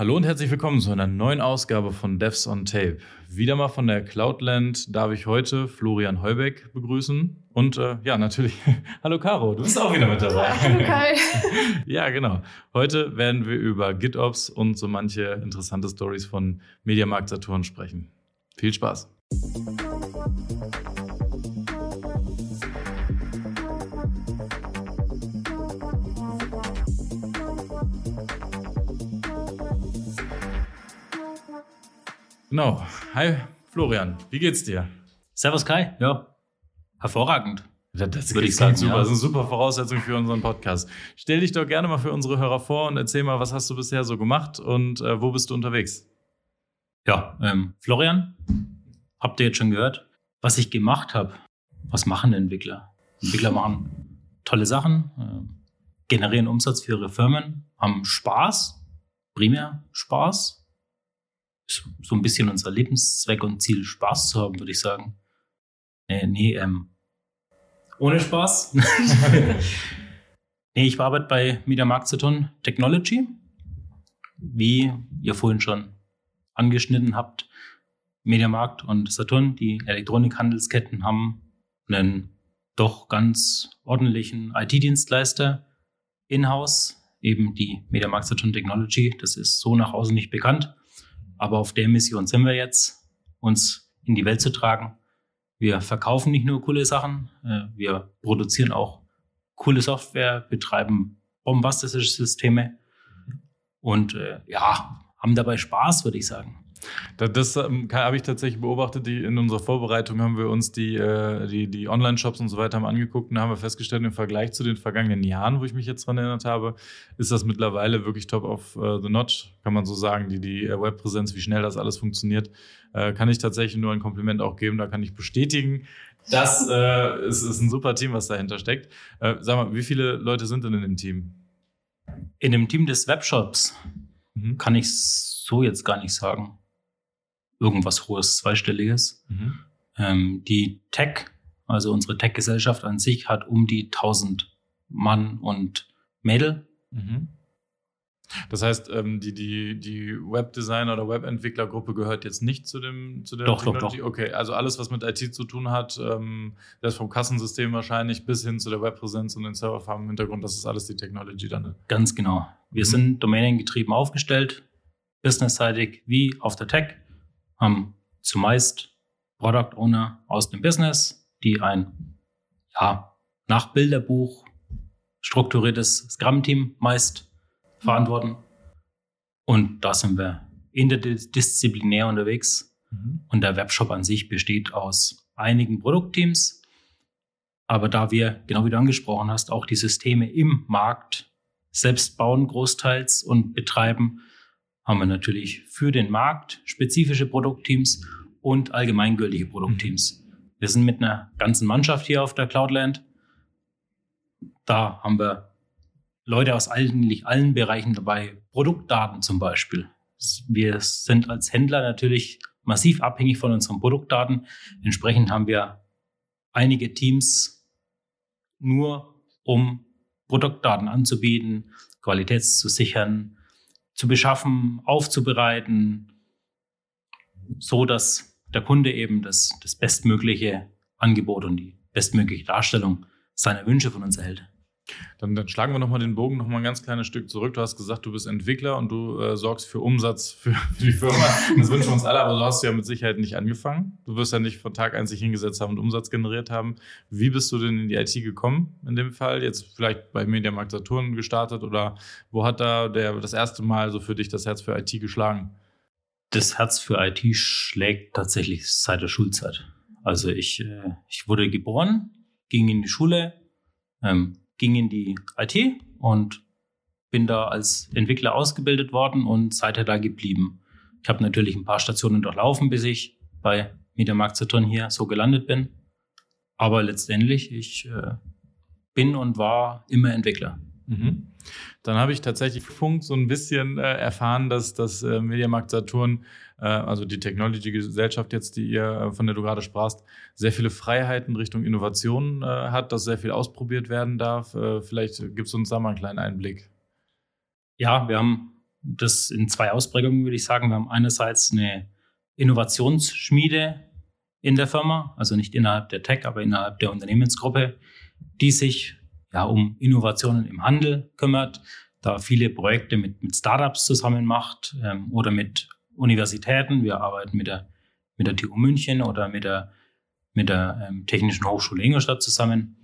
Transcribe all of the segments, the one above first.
Hallo und herzlich willkommen zu einer neuen Ausgabe von Devs on Tape. Wieder mal von der Cloudland darf ich heute Florian Heubeck begrüßen. Und äh, ja, natürlich, hallo Caro, du bist auch wieder mit dabei. Hallo Kai. ja, genau. Heute werden wir über GitOps und so manche interessante Stories von Mediamarkt Saturn sprechen. Viel Spaß. Genau. Hi Florian, wie geht's dir? Servus Kai, ja, hervorragend. Das, das würde ich sagen. Super. Ja. Das ist eine super Voraussetzung für unseren Podcast. Stell dich doch gerne mal für unsere Hörer vor und erzähl mal, was hast du bisher so gemacht und äh, wo bist du unterwegs? Ja, ähm, Florian, habt ihr jetzt schon gehört, was ich gemacht habe? Was machen Entwickler? Entwickler machen tolle Sachen, äh, generieren Umsatz für ihre Firmen, haben Spaß, primär Spaß, so ein bisschen unser Lebenszweck und Ziel, Spaß zu haben, würde ich sagen. Äh, nee, ähm, ohne Spaß. nee, ich arbeite bei Media Markt Saturn Technology. Wie ihr vorhin schon angeschnitten habt, Mediamarkt und Saturn, die Elektronikhandelsketten, haben einen doch ganz ordentlichen IT-Dienstleister in-house, eben die Mediamarkt Saturn Technology. Das ist so nach außen nicht bekannt. Aber auf der Mission sind wir jetzt, uns in die Welt zu tragen. Wir verkaufen nicht nur coole Sachen, äh, wir produzieren auch coole Software, betreiben bombastische Systeme und äh, ja, haben dabei Spaß, würde ich sagen. Das, das ähm, habe ich tatsächlich beobachtet. Die, in unserer Vorbereitung haben wir uns die, äh, die, die Online-Shops und so weiter haben angeguckt und da haben wir festgestellt, im Vergleich zu den vergangenen Jahren, wo ich mich jetzt dran erinnert habe, ist das mittlerweile wirklich top of uh, the notch, kann man so sagen. Die, die äh, Webpräsenz, wie schnell das alles funktioniert, äh, kann ich tatsächlich nur ein Kompliment auch geben. Da kann ich bestätigen. Das äh, ist, ist ein super Team, was dahinter steckt. Äh, sag mal, wie viele Leute sind denn in dem Team? In dem Team des Webshops mhm. kann ich so jetzt gar nicht sagen irgendwas hohes zweistelliges. Mhm. Ähm, die Tech, also unsere Tech-Gesellschaft an sich, hat um die 1000 Mann und Mädel. Mhm. Das heißt, ähm, die, die, die Webdesigner oder Webentwicklergruppe gehört jetzt nicht zu dem zu der doch, Technology? Doch, doch. Okay, also alles, was mit IT zu tun hat, ähm, das vom Kassensystem wahrscheinlich bis hin zu der Webpräsenz und den Serverfarmen im Hintergrund, das ist alles die Technology dann. Ganz genau. Wir mhm. sind domänengetrieben aufgestellt, businessseitig wie auf der Tech haben zumeist Product Owner aus dem Business, die ein ja, nach Bilderbuch strukturiertes Scrum-Team meist verantworten. Und da sind wir interdisziplinär unterwegs. Mhm. Und der Webshop an sich besteht aus einigen Produktteams. Aber da wir, genau wie du angesprochen hast, auch die Systeme im Markt selbst bauen, großteils und betreiben, haben wir natürlich für den Markt spezifische Produktteams und allgemeingültige Produktteams. Wir sind mit einer ganzen Mannschaft hier auf der Cloudland. Da haben wir Leute aus eigentlich allen Bereichen dabei. Produktdaten zum Beispiel. Wir sind als Händler natürlich massiv abhängig von unseren Produktdaten. Entsprechend haben wir einige Teams nur, um Produktdaten anzubieten, Qualität zu sichern, zu beschaffen, aufzubereiten, so dass der Kunde eben das, das bestmögliche Angebot und die bestmögliche Darstellung seiner Wünsche von uns erhält. Dann, dann schlagen wir nochmal den Bogen nochmal ein ganz kleines Stück zurück. Du hast gesagt, du bist Entwickler und du äh, sorgst für Umsatz für, für die Firma. Das wünschen wir uns alle, aber so hast du ja mit Sicherheit nicht angefangen. Du wirst ja nicht von Tag eins sich hingesetzt haben und Umsatz generiert haben. Wie bist du denn in die IT gekommen in dem Fall? Jetzt vielleicht bei Mediamarkt Saturn gestartet oder wo hat da der, das erste Mal so für dich das Herz für IT geschlagen? Das Herz für IT schlägt tatsächlich seit der Schulzeit. Also ich, äh, ich wurde geboren, ging in die Schule, ähm, ging in die IT und bin da als Entwickler ausgebildet worden und seither da geblieben. Ich habe natürlich ein paar Stationen durchlaufen, bis ich bei Mediamarkt Saturn hier so gelandet bin. Aber letztendlich, ich äh, bin und war immer Entwickler. Mhm. Dann habe ich tatsächlich Funk so ein bisschen äh, erfahren, dass das äh, Mediamarkt Saturn, also die Technology-Gesellschaft jetzt, die ihr, äh, von der du gerade sprachst, sehr viele Freiheiten Richtung Innovation äh, hat, dass sehr viel ausprobiert werden darf. Äh, vielleicht gibt es uns da mal einen kleinen Einblick. Ja, wir haben das in zwei Ausprägungen, würde ich sagen. Wir haben einerseits eine Innovationsschmiede in der Firma, also nicht innerhalb der Tech, aber innerhalb der Unternehmensgruppe, die sich ja um Innovationen im Handel kümmert, da viele Projekte mit, mit Startups zusammen macht ähm, oder mit Universitäten. Wir arbeiten mit der, mit der TU München oder mit der, mit der ähm, Technischen Hochschule Ingolstadt zusammen.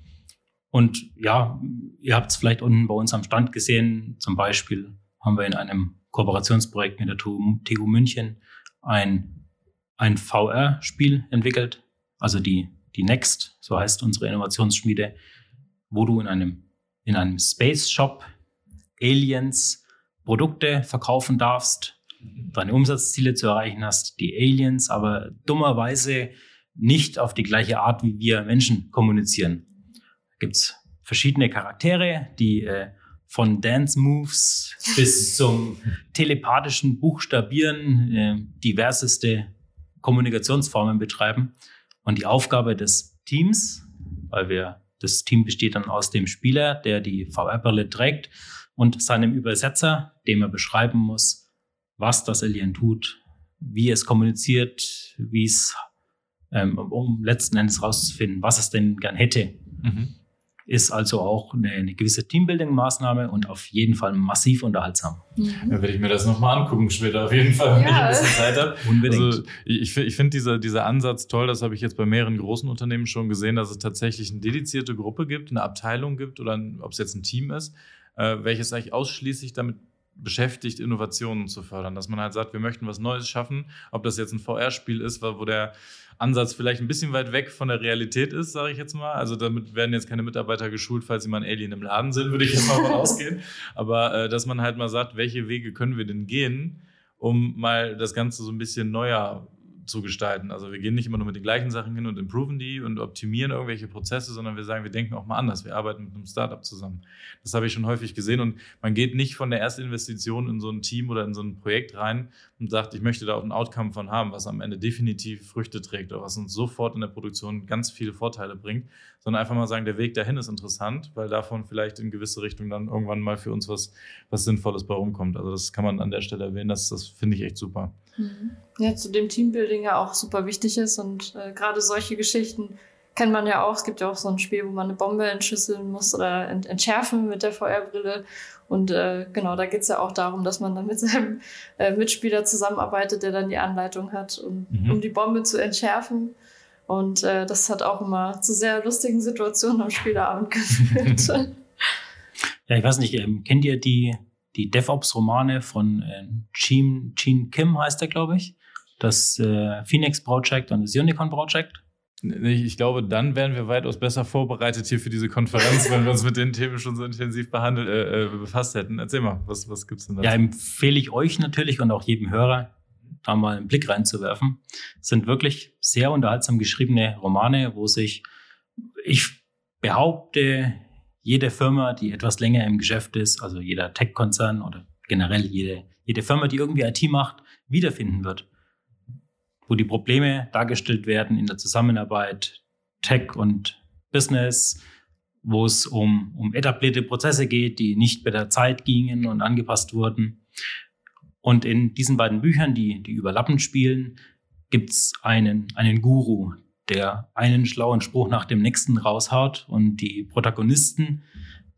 Und ja, ihr habt es vielleicht unten bei uns am Stand gesehen. Zum Beispiel haben wir in einem Kooperationsprojekt mit der TU, München ein, ein VR-Spiel entwickelt. Also die, die Next, so heißt unsere Innovationsschmiede, wo du in einem, in einem Space Shop Aliens Produkte verkaufen darfst, deine Umsatzziele zu erreichen hast, die Aliens aber dummerweise nicht auf die gleiche Art wie wir Menschen kommunizieren. Da gibt's verschiedene Charaktere, die äh, von Dance Moves bis zum telepathischen Buchstabieren äh, diverseste Kommunikationsformen betreiben. Und die Aufgabe des Teams, weil wir das Team besteht dann aus dem Spieler, der die VR-Brille trägt und seinem Übersetzer, dem er beschreiben muss, was das Alien tut, wie es kommuniziert, wie es, ähm, um letzten Endes rauszufinden, was es denn gern hätte. Mhm. Ist also auch eine, eine gewisse Teambuilding-Maßnahme und auf jeden Fall massiv unterhaltsam. Mhm. Ja, werde ich mir das nochmal angucken später, auf jeden Fall, wenn ja. ich ein bisschen Zeit habe. Unbedingt. Also, ich, ich finde dieser, dieser Ansatz toll, das habe ich jetzt bei mehreren großen Unternehmen schon gesehen, dass es tatsächlich eine dedizierte Gruppe gibt, eine Abteilung gibt oder ob es jetzt ein Team ist, äh, welches eigentlich ausschließlich damit beschäftigt, Innovationen zu fördern. Dass man halt sagt, wir möchten was Neues schaffen, ob das jetzt ein VR-Spiel ist, wo der Ansatz vielleicht ein bisschen weit weg von der Realität ist, sage ich jetzt mal. Also damit werden jetzt keine Mitarbeiter geschult, falls sie mal ein Alien im Laden sind, würde ich jetzt mal ausgehen. Aber äh, dass man halt mal sagt, welche Wege können wir denn gehen, um mal das Ganze so ein bisschen neuer zu gestalten. Also wir gehen nicht immer nur mit den gleichen Sachen hin und improven die und optimieren irgendwelche Prozesse, sondern wir sagen, wir denken auch mal anders. Wir arbeiten mit einem Startup zusammen. Das habe ich schon häufig gesehen und man geht nicht von der ersten Investition in so ein Team oder in so ein Projekt rein und sagt, ich möchte da auch ein Outcome von haben, was am Ende definitiv Früchte trägt oder was uns sofort in der Produktion ganz viele Vorteile bringt, sondern einfach mal sagen, der Weg dahin ist interessant, weil davon vielleicht in gewisse Richtung dann irgendwann mal für uns was, was Sinnvolles bei rumkommt. Also das kann man an der Stelle erwähnen, das, das finde ich echt super. Mhm. Ja, zu dem Teambuilding ja auch super wichtig ist und äh, gerade solche Geschichten kennt man ja auch. Es gibt ja auch so ein Spiel, wo man eine Bombe entschlüsseln muss oder ent entschärfen mit der VR-Brille. Und äh, genau, da geht's ja auch darum, dass man dann mit seinem äh, Mitspieler zusammenarbeitet, der dann die Anleitung hat, um, mhm. um die Bombe zu entschärfen. Und äh, das hat auch immer zu sehr lustigen Situationen am Spieleabend geführt. ja, ich weiß nicht, ähm, kennt ihr die die DevOps-Romane von äh, Gene, Gene Kim heißt er, glaube ich. Das äh, Phoenix Project und das Unicorn Project. Ich glaube, dann wären wir weitaus besser vorbereitet hier für diese Konferenz, wenn wir uns mit den Themen schon so intensiv behandelt, äh, äh befasst hätten. Erzähl mal, was, was gibt's denn da? Ja, empfehle ich euch natürlich und auch jedem Hörer, da mal einen Blick reinzuwerfen. Es sind wirklich sehr unterhaltsam geschriebene Romane, wo sich, ich behaupte, jede Firma, die etwas länger im Geschäft ist, also jeder Tech-Konzern oder generell jede, jede Firma, die irgendwie IT macht, wiederfinden wird. Wo die Probleme dargestellt werden in der Zusammenarbeit Tech und Business, wo es um, um etablierte Prozesse geht, die nicht bei der Zeit gingen und angepasst wurden. Und in diesen beiden Büchern, die, die überlappend spielen, gibt's einen, einen Guru, der einen schlauen Spruch nach dem nächsten raushaut und die Protagonisten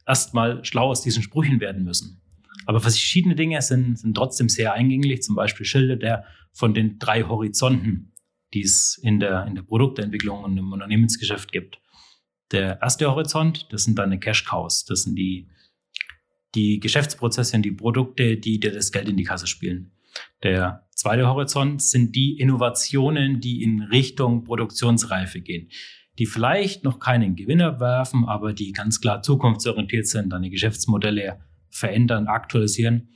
erstmal schlau aus diesen Sprüchen werden müssen. Aber verschiedene Dinge sind, sind trotzdem sehr eingänglich. Zum Beispiel schildert er von den drei Horizonten, die es in der, in der Produktentwicklung und im Unternehmensgeschäft gibt. Der erste Horizont, das sind deine Cash Cows. Das sind die, die Geschäftsprozesse und die Produkte, die dir das Geld in die Kasse spielen. Der zweite Horizont sind die Innovationen, die in Richtung Produktionsreife gehen, die vielleicht noch keinen Gewinner werfen, aber die ganz klar zukunftsorientiert sind, deine Geschäftsmodelle verändern, aktualisieren.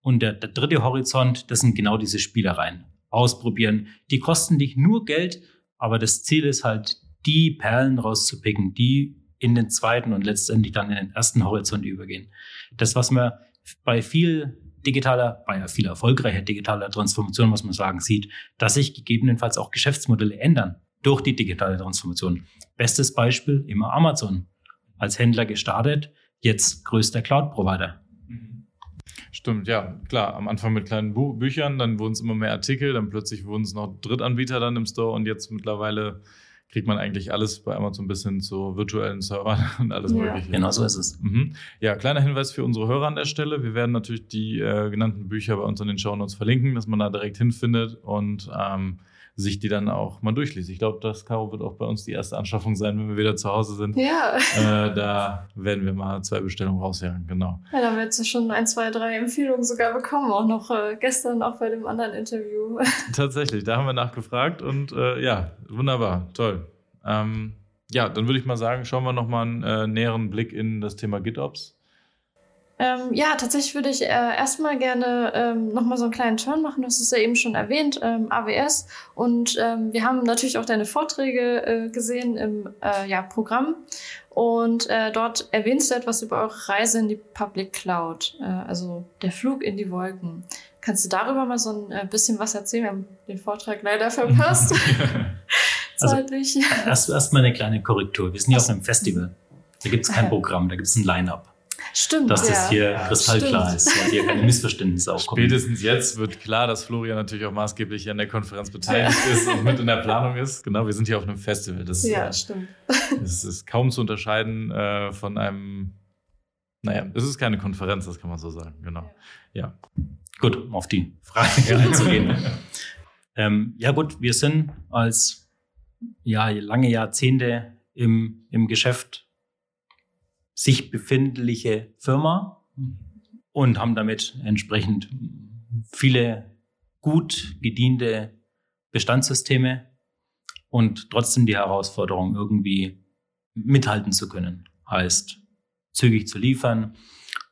Und der, der dritte Horizont, das sind genau diese Spielereien. Ausprobieren. Die kosten dich nur Geld, aber das Ziel ist halt, die Perlen rauszupicken, die in den zweiten und letztendlich dann in den ersten Horizont übergehen. Das, was man bei viel digitaler, bei viel erfolgreicher digitaler Transformation, muss man sagen, sieht, dass sich gegebenenfalls auch Geschäftsmodelle ändern durch die digitale Transformation. Bestes Beispiel immer Amazon. Als Händler gestartet, jetzt größter Cloud-Provider. Stimmt, ja, klar. Am Anfang mit kleinen Buch Büchern, dann wurden es immer mehr Artikel, dann plötzlich wurden es noch Drittanbieter dann im Store und jetzt mittlerweile kriegt man eigentlich alles bei Amazon bis hin zu virtuellen Servern und alles ja. Mögliche. Genau so ist es. Mhm. Ja, kleiner Hinweis für unsere Hörer an der Stelle. Wir werden natürlich die äh, genannten Bücher bei uns in den Show Notes verlinken, dass man da direkt hinfindet und ähm, sich die dann auch mal durchliest. Ich glaube, das Caro wird auch bei uns die erste Anschaffung sein, wenn wir wieder zu Hause sind. Ja. Äh, da werden wir mal zwei Bestellungen rausjagen, genau. Ja, da haben wir jetzt schon ein, zwei, drei Empfehlungen sogar bekommen, auch noch äh, gestern auch bei dem anderen Interview. Tatsächlich, da haben wir nachgefragt und äh, ja, wunderbar, toll. Ähm, ja, dann würde ich mal sagen, schauen wir nochmal einen äh, näheren Blick in das Thema GitOps. Ähm, ja, tatsächlich würde ich äh, erstmal gerne ähm, nochmal so einen kleinen Turn machen. Du hast es ja eben schon erwähnt, ähm, AWS. Und ähm, wir haben natürlich auch deine Vorträge äh, gesehen im äh, ja, Programm. Und äh, dort erwähnst du etwas über eure Reise in die Public Cloud, äh, also der Flug in die Wolken. Kannst du darüber mal so ein äh, bisschen was erzählen? Wir haben den Vortrag leider verpasst. Zeitlich. Also, erst, erst mal eine kleine Korrektur. Wir sind hier auf einem Festival. Da gibt es kein Programm, da gibt es ein Line-Up. Stimmt. Dass ja. das hier kristallklar ist und hier keine Missverständnisse aufkommen. Spätestens jetzt wird klar, dass Florian natürlich auch maßgeblich an der Konferenz beteiligt ist und mit in der Planung ist. Genau, wir sind hier auf einem Festival. Das, ja, äh, stimmt. Das ist kaum zu unterscheiden äh, von einem. Naja, es ist keine Konferenz, das kann man so sagen. Genau. Ja. Gut, um auf die Frage einzugehen. ähm, ja, gut, wir sind als ja, lange Jahrzehnte im, im Geschäft sich befindliche Firma und haben damit entsprechend viele gut gediente Bestandssysteme und trotzdem die Herausforderung, irgendwie mithalten zu können. Heißt, zügig zu liefern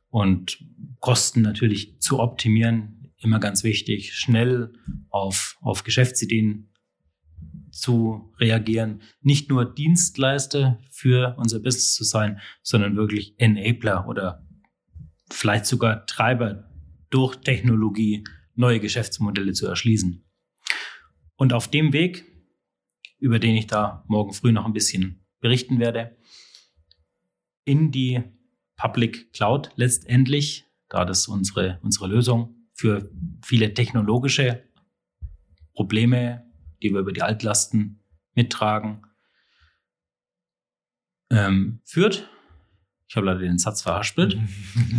und Kosten natürlich zu optimieren, immer ganz wichtig, schnell auf, auf Geschäftsideen zu reagieren, nicht nur Dienstleister für unser Business zu sein, sondern wirklich Enabler oder vielleicht sogar Treiber durch Technologie neue Geschäftsmodelle zu erschließen. Und auf dem Weg, über den ich da morgen früh noch ein bisschen berichten werde, in die Public Cloud letztendlich, da das unsere, unsere Lösung für viele technologische Probleme die wir über die Altlasten mittragen, ähm, führt. Ich habe leider den Satz verhaspelt.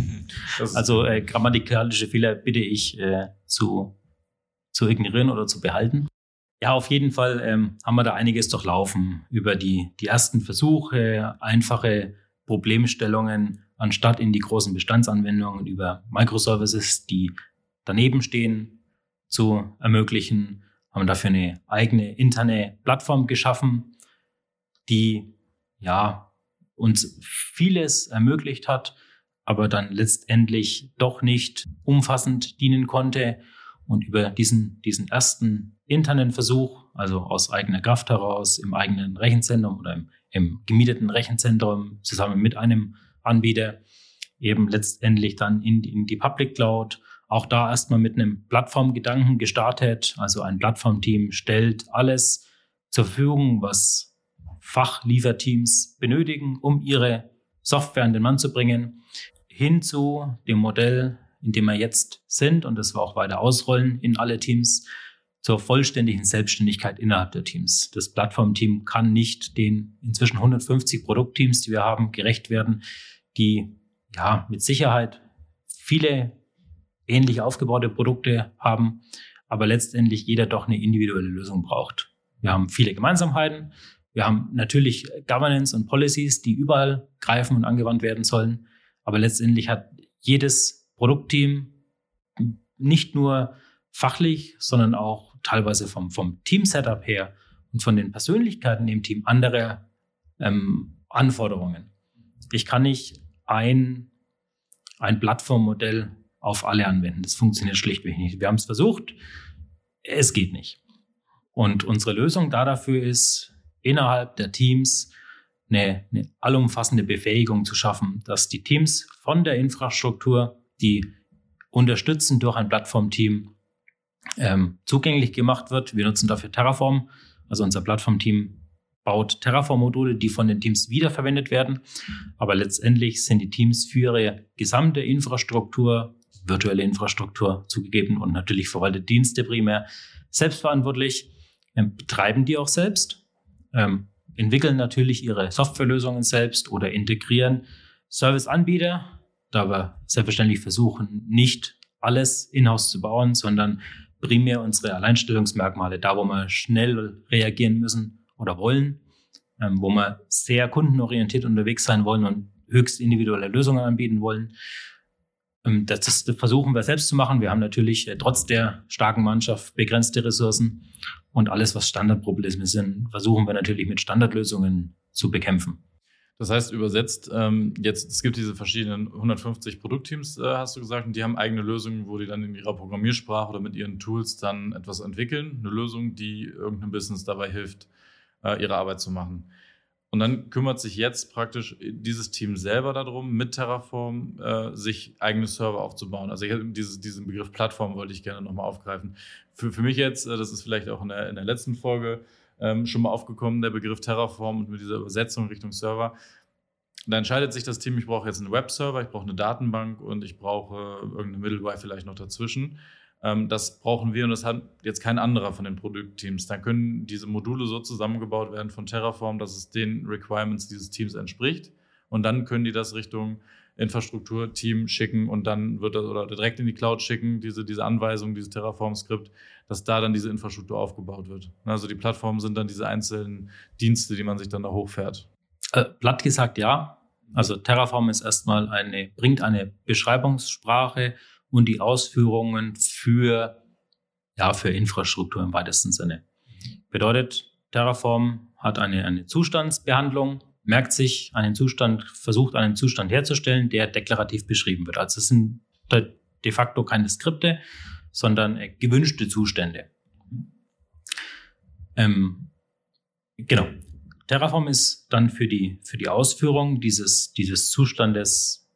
also äh, grammatikalische Fehler bitte ich äh, zu, zu ignorieren oder zu behalten. Ja, auf jeden Fall ähm, haben wir da einiges durchlaufen über die, die ersten Versuche, einfache Problemstellungen, anstatt in die großen Bestandsanwendungen über Microservices, die daneben stehen, zu ermöglichen haben dafür eine eigene interne Plattform geschaffen, die ja uns vieles ermöglicht hat, aber dann letztendlich doch nicht umfassend dienen konnte. Und über diesen, diesen ersten internen Versuch, also aus eigener Kraft heraus, im eigenen Rechenzentrum oder im, im gemieteten Rechenzentrum zusammen mit einem Anbieter, eben letztendlich dann in, in die Public Cloud auch da erstmal mit einem Plattformgedanken gestartet. Also ein Plattformteam stellt alles zur Verfügung, was Fachlieferteams benötigen, um ihre Software an den Mann zu bringen, hin zu dem Modell, in dem wir jetzt sind und das wir auch weiter ausrollen in alle Teams, zur vollständigen Selbstständigkeit innerhalb der Teams. Das Plattformteam kann nicht den inzwischen 150 Produktteams, die wir haben, gerecht werden, die ja mit Sicherheit viele ähnlich aufgebaute Produkte haben, aber letztendlich jeder doch eine individuelle Lösung braucht. Wir haben viele Gemeinsamkeiten. Wir haben natürlich Governance und Policies, die überall greifen und angewandt werden sollen. Aber letztendlich hat jedes Produktteam nicht nur fachlich, sondern auch teilweise vom, vom Team-Setup her und von den Persönlichkeiten im Team andere ähm, Anforderungen. Ich kann nicht ein, ein Plattformmodell auf alle anwenden. Das funktioniert schlichtweg nicht. Wir haben es versucht, es geht nicht. Und unsere Lösung da dafür ist, innerhalb der Teams eine, eine allumfassende Befähigung zu schaffen, dass die Teams von der Infrastruktur, die unterstützen durch ein Plattformteam, ähm, zugänglich gemacht wird. Wir nutzen dafür Terraform. Also unser Plattformteam baut Terraform-Module, die von den Teams wiederverwendet werden. Aber letztendlich sind die Teams für ihre gesamte Infrastruktur virtuelle Infrastruktur zugegeben und natürlich verwaltet Dienste primär selbstverantwortlich, ähm, betreiben die auch selbst, ähm, entwickeln natürlich ihre Softwarelösungen selbst oder integrieren Serviceanbieter, da wir selbstverständlich versuchen, nicht alles in-house zu bauen, sondern primär unsere Alleinstellungsmerkmale, da wo wir schnell reagieren müssen oder wollen, ähm, wo wir sehr kundenorientiert unterwegs sein wollen und höchst individuelle Lösungen anbieten wollen. Ähm, das, versuchen wir selbst zu machen. Wir haben natürlich äh, trotz der starken Mannschaft begrenzte Ressourcen und alles, was Standardprobleme sind, versuchen wir natürlich mit Standardlösungen zu bekämpfen. Das heißt, übersetzt, ähm, jetzt, es gibt diese verschiedenen 150 Produktteams, äh, hast du gesagt, und die haben eigene Lösungen, wo die dann in ihrer Programmiersprache oder mit ihren Tools dann etwas entwickeln. Eine Lösung, die irgendeinem Business dabei hilft, äh, ihre Arbeit zu machen. Und dann kümmert sich jetzt praktisch dieses Team selber darum, mit Terraform äh, sich eigene Server aufzubauen. Also ich, dieses, diesen Begriff Plattform wollte ich gerne nochmal aufgreifen. Für, für mich jetzt, äh, das ist vielleicht auch in der, in der letzten Folge ähm, schon mal aufgekommen, der Begriff Terraform und mit dieser Übersetzung Richtung Server. Da entscheidet sich das Team, ich brauche jetzt einen Webserver, ich brauche eine Datenbank und ich brauche irgendeine Middleware vielleicht noch dazwischen. Ähm, das brauchen wir und das hat jetzt kein anderer von den Produktteams. Dann können diese Module so zusammengebaut werden von Terraform, dass es den Requirements dieses Teams entspricht. Und dann können die das Richtung Infrastrukturteam schicken und dann wird das oder direkt in die Cloud schicken, diese, diese Anweisung, dieses Terraform-Skript, dass da dann diese Infrastruktur aufgebaut wird. Also die Plattformen sind dann diese einzelnen Dienste, die man sich dann da hochfährt. Äh, platt gesagt ja. Also Terraform ist erstmal eine, bringt eine Beschreibungssprache und die Ausführungen für, ja, für Infrastruktur im weitesten Sinne. Bedeutet, Terraform hat eine, eine Zustandsbehandlung, merkt sich einen Zustand, versucht einen Zustand herzustellen, der deklarativ beschrieben wird. Also es sind de facto keine Skripte, sondern äh, gewünschte Zustände. Ähm, genau. Terraform ist dann für die, für die Ausführung dieses, dieses Zustandes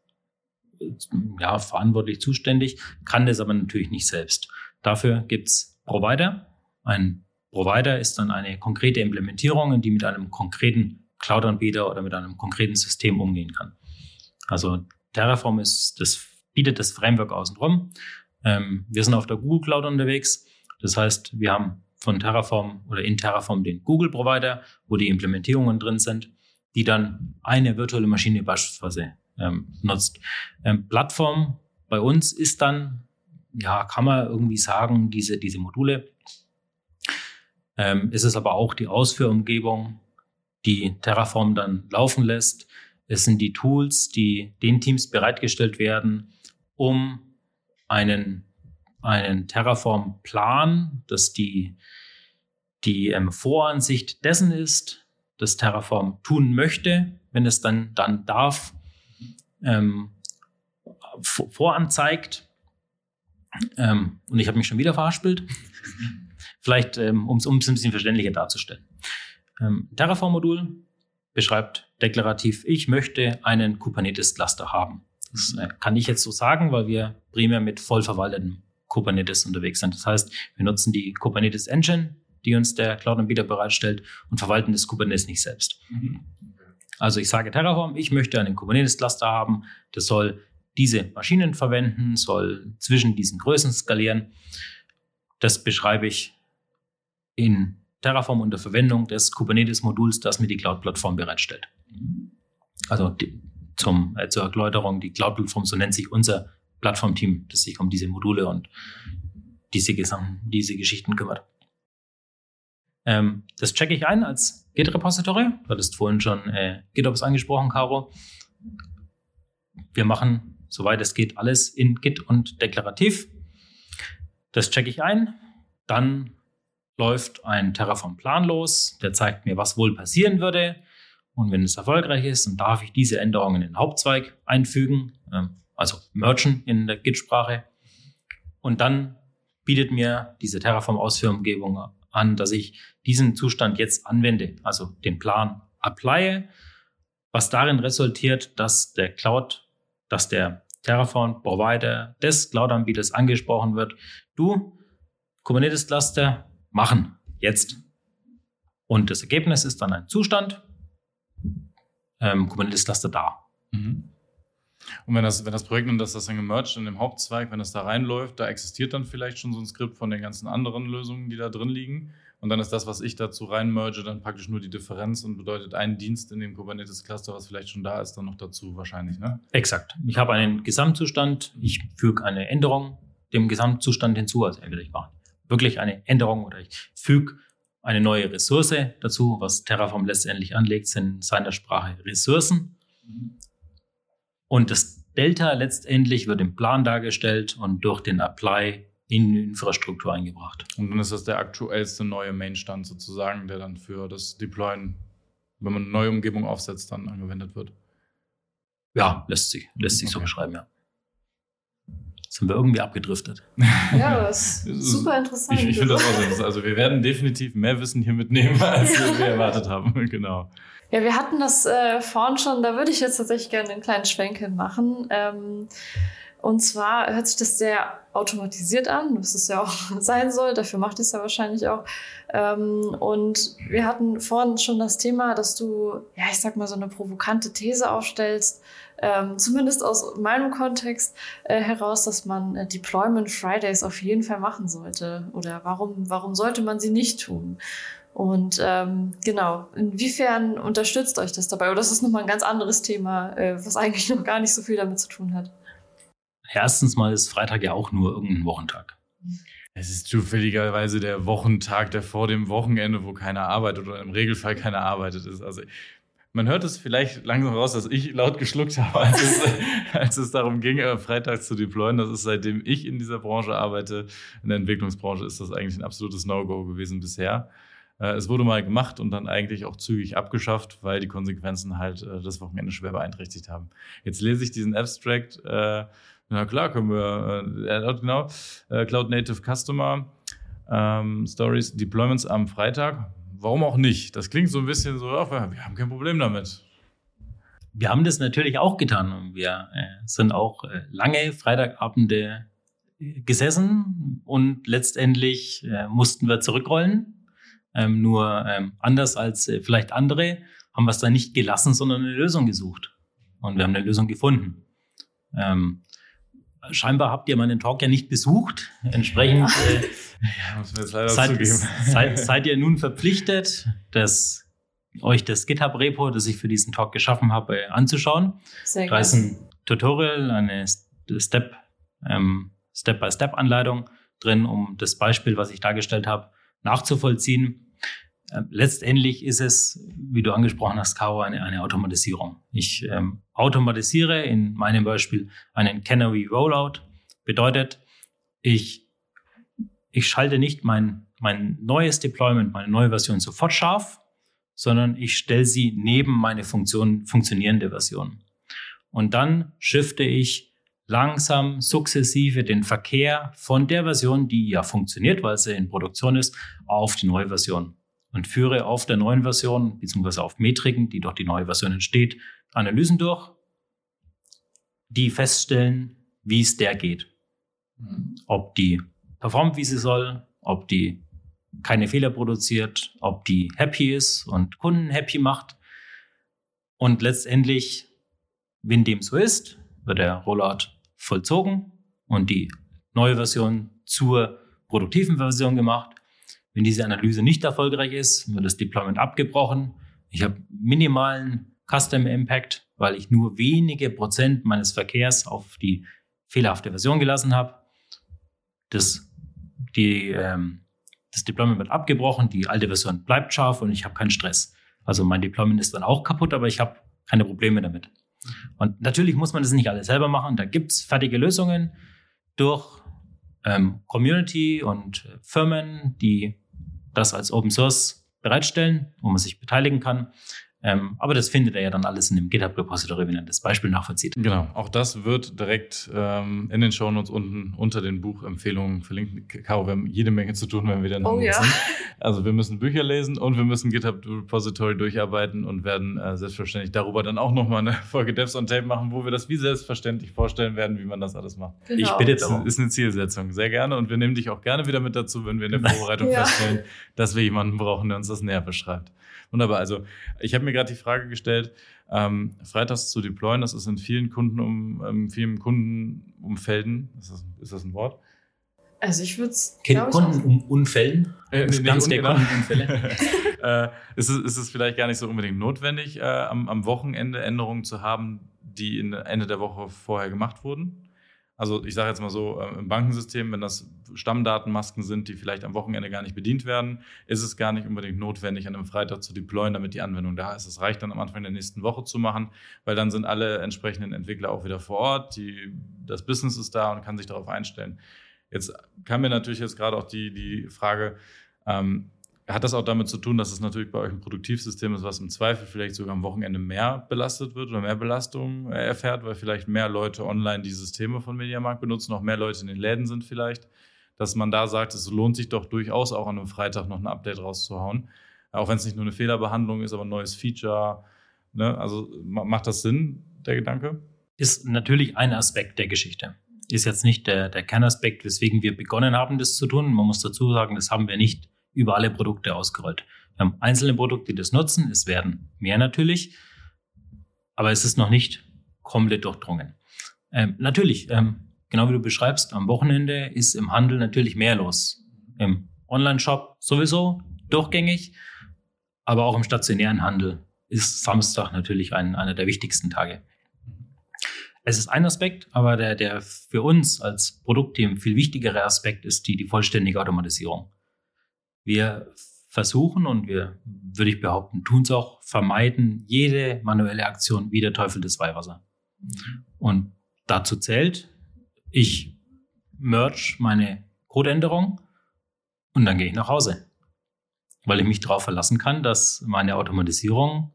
ja, verantwortlich zuständig, kann das aber natürlich nicht selbst. Dafür gibt's Provider. Ein Provider ist dann eine konkrete Implementierung, die mit einem konkreten Cloud-Anbieter oder mit einem konkreten System umgehen kann. Also Terraform ist das, bietet das Framework außenrum. Ähm, wir sind auf der Google Cloud unterwegs. Das heißt, wir haben von Terraform oder in Terraform den Google Provider, wo die Implementierungen drin sind, die dann eine virtuelle Maschine beispielsweise ähm, nutzt. Ähm, Plattform bei uns ist dann, ja, kann man irgendwie sagen, diese, diese Module. Ähm, ist es aber auch die Ausführumgebung, die Terraform dann laufen lässt. Es sind die Tools, die den Teams bereitgestellt werden, um einen, einen Terraform-Plan, dass die, die ähm, Voransicht dessen ist, das Terraform tun möchte, wenn es dann, dann darf, ähm, voranzeigt. Ähm, und ich habe mich schon wieder verhaspelt. Vielleicht, ähm, um es ein bisschen verständlicher darzustellen. Ähm, Terraform-Modul beschreibt deklarativ, ich möchte einen Kubernetes-Cluster haben. Das äh, kann ich jetzt so sagen, weil wir primär mit voll verwaltetem Kubernetes unterwegs sind. Das heißt, wir nutzen die Kubernetes Engine, die uns der Cloud-Anbieter bereitstellt und verwalten das Kubernetes nicht selbst. Mhm. Also ich sage Terraform, ich möchte einen Kubernetes-Cluster haben, das soll diese Maschinen verwenden, soll zwischen diesen Größen skalieren. Das beschreibe ich in Terraform unter Verwendung des Kubernetes-Moduls, das mir die Cloud-Plattform bereitstellt. Also die, zum, äh, zur Erläuterung, die Cloud-Plattform, so nennt sich unser Plattformteam, das sich um diese Module und diese, diese Geschichten kümmert. Ähm, das checke ich ein als Git-Repository. Du hattest vorhin schon äh, GitOps angesprochen, Caro. Wir machen, soweit es geht, alles in Git und deklarativ. Das checke ich ein. Dann läuft ein Terraform-Plan los, der zeigt mir, was wohl passieren würde. Und wenn es erfolgreich ist, dann darf ich diese Änderungen in den Hauptzweig einfügen, ähm, also mergen in der Git-Sprache. Und dann bietet mir diese Terraform-Ausführumgebung an, dass ich diesen Zustand jetzt anwende, also den Plan applye, was darin resultiert, dass der Cloud, dass der Terraform-Provider des Cloud-Anbieters angesprochen wird. Du, Kubernetes-Cluster, machen, jetzt. Und das Ergebnis ist dann ein Zustand, ähm, Kubernetes-Cluster da. Mhm. Und wenn das, wenn das Projekt und das, das dann gemerged in dem Hauptzweig, wenn das da reinläuft, da existiert dann vielleicht schon so ein Skript von den ganzen anderen Lösungen, die da drin liegen. Und dann ist das, was ich dazu reinmerge, dann praktisch nur die Differenz und bedeutet einen Dienst in dem Kubernetes-Cluster, was vielleicht schon da ist, dann noch dazu wahrscheinlich, ne? Exakt. Ich habe einen Gesamtzustand, ich füge eine Änderung dem Gesamtzustand hinzu, also entweder ich mache wirklich eine Änderung oder ich füge eine neue Ressource dazu. Was Terraform letztendlich anlegt, sind in seiner Sprache Ressourcen. Und das Delta letztendlich wird im Plan dargestellt und durch den Apply in die Infrastruktur eingebracht. Und dann ist das der aktuellste neue Main-Stand sozusagen, der dann für das Deployen, wenn man eine neue Umgebung aufsetzt, dann angewendet wird. Ja, lässt sich, lässt sich okay. so beschreiben, ja. Sind wir irgendwie abgedriftet. Ja, das ist super interessant. Ich, ich finde das auch so. Also wir werden definitiv mehr Wissen hier mitnehmen, als ja. wir erwartet haben. genau. Ja, wir hatten das äh, vorhin schon, da würde ich jetzt tatsächlich gerne einen kleinen Schwenkel machen. Ähm, und zwar hört sich das sehr automatisiert an, was es ja auch sein soll. Dafür macht es ja wahrscheinlich auch. Ähm, und wir hatten vorhin schon das Thema, dass du, ja, ich sag mal, so eine provokante These aufstellst, ähm, zumindest aus meinem Kontext äh, heraus, dass man äh, Deployment Fridays auf jeden Fall machen sollte. Oder warum, warum sollte man sie nicht tun? Und ähm, genau, inwiefern unterstützt euch das dabei? Oder das ist nochmal ein ganz anderes Thema, äh, was eigentlich noch gar nicht so viel damit zu tun hat. Erstens mal ist Freitag ja auch nur irgendein Wochentag. Es ist zufälligerweise der Wochentag, der vor dem Wochenende, wo keiner arbeitet oder im Regelfall keiner arbeitet ist. Also man hört es vielleicht langsam raus, dass ich laut geschluckt habe, als es, als es darum ging, äh, Freitag zu deployen. Das ist seitdem ich in dieser Branche arbeite, in der Entwicklungsbranche, ist das eigentlich ein absolutes No-Go gewesen bisher. Äh, es wurde mal gemacht und dann eigentlich auch zügig abgeschafft, weil die Konsequenzen halt äh, das Wochenende schwer beeinträchtigt haben. Jetzt lese ich diesen Abstract na klar, können wir, äh, genau, äh, Cloud Native Customer ähm, Stories, Deployments am Freitag. Warum auch nicht? Das klingt so ein bisschen so, wir haben kein Problem damit. Wir haben das natürlich auch getan wir äh, sind auch äh, lange Freitagabende äh, gesessen und letztendlich äh, mussten wir zurückrollen. Ähm, nur ähm, anders als äh, vielleicht andere haben wir es dann nicht gelassen, sondern eine Lösung gesucht. Und wir haben eine Lösung gefunden. Ähm, scheinbar habt ihr meinen Talk ja nicht besucht. Entsprechend äh, ja, seid, seid, seid, ihr nun verpflichtet, das, euch das GitHub-Repo, das ich für diesen Talk geschaffen habe, anzuschauen. Sehr da ist ein Tutorial, eine Step, ähm, Step-by-Step-Anleitung drin, um das Beispiel, was ich dargestellt habe, nachzuvollziehen. Ähm, letztendlich ist es, wie du angesprochen hast, Caro, eine, eine Automatisierung. Ich ähm, automatisiere in meinem Beispiel einen Canary Rollout. Bedeutet, ich, ich schalte nicht mein, mein neues Deployment, meine neue Version sofort scharf, sondern ich stelle sie neben meine Funktion, funktionierende Version. Und dann shifte ich langsam, sukzessive den Verkehr von der Version, die ja funktioniert, weil sie in Produktion ist, auf die neue Version und führe auf der neuen Version beziehungsweise auf Metriken, die durch die neue Version entsteht, Analysen durch, die feststellen, wie es der geht. Ob die performt, wie sie soll, ob die keine Fehler produziert, ob die happy ist und Kunden happy macht. Und letztendlich, wenn dem so ist, wird der Rollout vollzogen und die neue Version zur produktiven Version gemacht. Wenn diese Analyse nicht erfolgreich ist, wird das Deployment abgebrochen. Ich habe minimalen Custom Impact, weil ich nur wenige Prozent meines Verkehrs auf die fehlerhafte Version gelassen habe. Das, die, ähm, das Deployment wird abgebrochen, die alte Version bleibt scharf und ich habe keinen Stress. Also mein Deployment ist dann auch kaputt, aber ich habe keine Probleme damit. Und natürlich muss man das nicht alles selber machen. Da gibt es fertige Lösungen durch ähm, Community und Firmen, die das als Open Source bereitstellen, wo man sich beteiligen kann. Ähm, aber das findet er ja dann alles in dem GitHub-Repository, wenn er das Beispiel nachvollzieht. Genau, auch das wird direkt ähm, in den Shownotes unten unter den Buchempfehlungen verlinkt. Caro, wir haben jede Menge zu tun, wenn wir dann oh, ja. sind. Also wir müssen Bücher lesen und wir müssen GitHub-Repository durcharbeiten und werden äh, selbstverständlich darüber dann auch nochmal eine Folge Devs on Tape machen, wo wir das wie selbstverständlich vorstellen werden, wie man das alles macht. Genau. Ich bitte darum. Das ist eine Zielsetzung, sehr gerne. Und wir nehmen dich auch gerne wieder mit dazu, wenn wir in der Vorbereitung ja. feststellen, dass wir jemanden brauchen, der uns das näher beschreibt. Wunderbar. Also ich habe mir gerade die Frage gestellt, ähm, freitags zu deployen, das ist in vielen Kunden um, in vielen Kundenumfelden, ist das, ist das ein Wort? Also ich würde es. Kundenunfällen? Äh, nee, ganz der genau. Kundenunfälle. äh, ist, es, ist es vielleicht gar nicht so unbedingt notwendig, äh, am, am Wochenende Änderungen zu haben, die in, Ende der Woche vorher gemacht wurden? Also ich sage jetzt mal so, äh, im Bankensystem, wenn das Stammdatenmasken sind, die vielleicht am Wochenende gar nicht bedient werden, ist es gar nicht unbedingt notwendig, an einem Freitag zu deployen, damit die Anwendung da ist. Es reicht dann am Anfang der nächsten Woche zu machen, weil dann sind alle entsprechenden Entwickler auch wieder vor Ort, die, das Business ist da und kann sich darauf einstellen. Jetzt kam mir natürlich jetzt gerade auch die, die Frage, ähm, hat das auch damit zu tun, dass es natürlich bei euch ein Produktivsystem ist, was im Zweifel vielleicht sogar am Wochenende mehr belastet wird oder mehr Belastung äh, erfährt, weil vielleicht mehr Leute online die Systeme von Mediamarkt benutzen, auch mehr Leute in den Läden sind vielleicht, dass man da sagt, es lohnt sich doch durchaus auch an einem Freitag noch ein Update rauszuhauen. Auch wenn es nicht nur eine Fehlerbehandlung ist, aber ein neues Feature. Ne? Also macht das Sinn, der Gedanke? Ist natürlich ein Aspekt der Geschichte. Ist jetzt nicht der, der Kernaspekt, weswegen wir begonnen haben, das zu tun. Man muss dazu sagen, das haben wir nicht über alle Produkte ausgerollt. Wir haben einzelne Produkte, die das nutzen. Es werden mehr natürlich, aber es ist noch nicht komplett durchdrungen. Ähm, natürlich, ähm, genau wie du beschreibst, am Wochenende ist im Handel natürlich mehr los. Im Online-Shop sowieso durchgängig, aber auch im stationären Handel ist Samstag natürlich ein, einer der wichtigsten Tage. Es ist ein Aspekt, aber der, der für uns als Produktteam viel wichtigere Aspekt ist die, die vollständige Automatisierung. Wir versuchen und wir, würde ich behaupten, tun es auch, vermeiden jede manuelle Aktion wie der Teufel des Weihwasser. Und dazu zählt, ich merge meine Codeänderung und dann gehe ich nach Hause. Weil ich mich darauf verlassen kann, dass meine Automatisierung,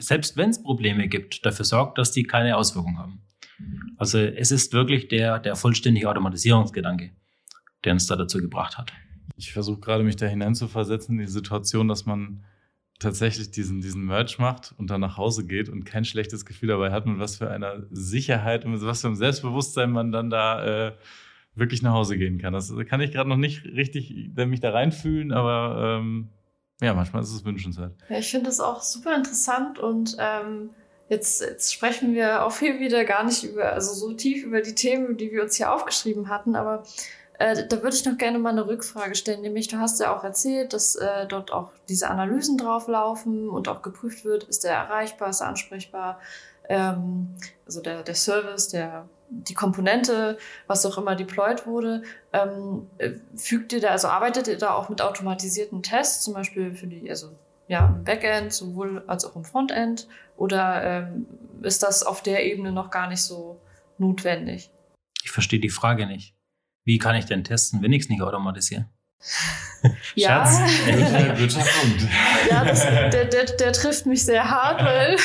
selbst wenn es Probleme gibt, dafür sorgt, dass die keine Auswirkungen haben. Also es ist wirklich der, der vollständige Automatisierungsgedanke, der uns da dazu gebracht hat ich versuche gerade mich da hineinzuversetzen in die Situation, dass man tatsächlich diesen, diesen Merch macht und dann nach Hause geht und kein schlechtes Gefühl dabei hat und was für eine Sicherheit und was für ein Selbstbewusstsein man dann da äh, wirklich nach Hause gehen kann. Das kann ich gerade noch nicht richtig mich da reinfühlen, aber ähm, ja, manchmal ist es wünschenswert. Ja, ich finde es auch super interessant und ähm, jetzt, jetzt sprechen wir auch hier wieder gar nicht über, also so tief über die Themen, die wir uns hier aufgeschrieben hatten, aber äh, da würde ich noch gerne mal eine Rückfrage stellen, nämlich du hast ja auch erzählt, dass äh, dort auch diese Analysen drauflaufen und auch geprüft wird, ist der erreichbar, ist er ansprechbar, ähm, also der, der Service, der, die Komponente, was auch immer deployed wurde, ähm, äh, fügt ihr da, also arbeitet ihr da auch mit automatisierten Tests, zum Beispiel für die, also ja, im Backend sowohl als auch im Frontend, oder ähm, ist das auf der Ebene noch gar nicht so notwendig? Ich verstehe die Frage nicht. Wie kann ich denn testen, wenn ich es nicht automatisiere? Ja, Schatz, ja das, der, der, der trifft mich sehr hart, weil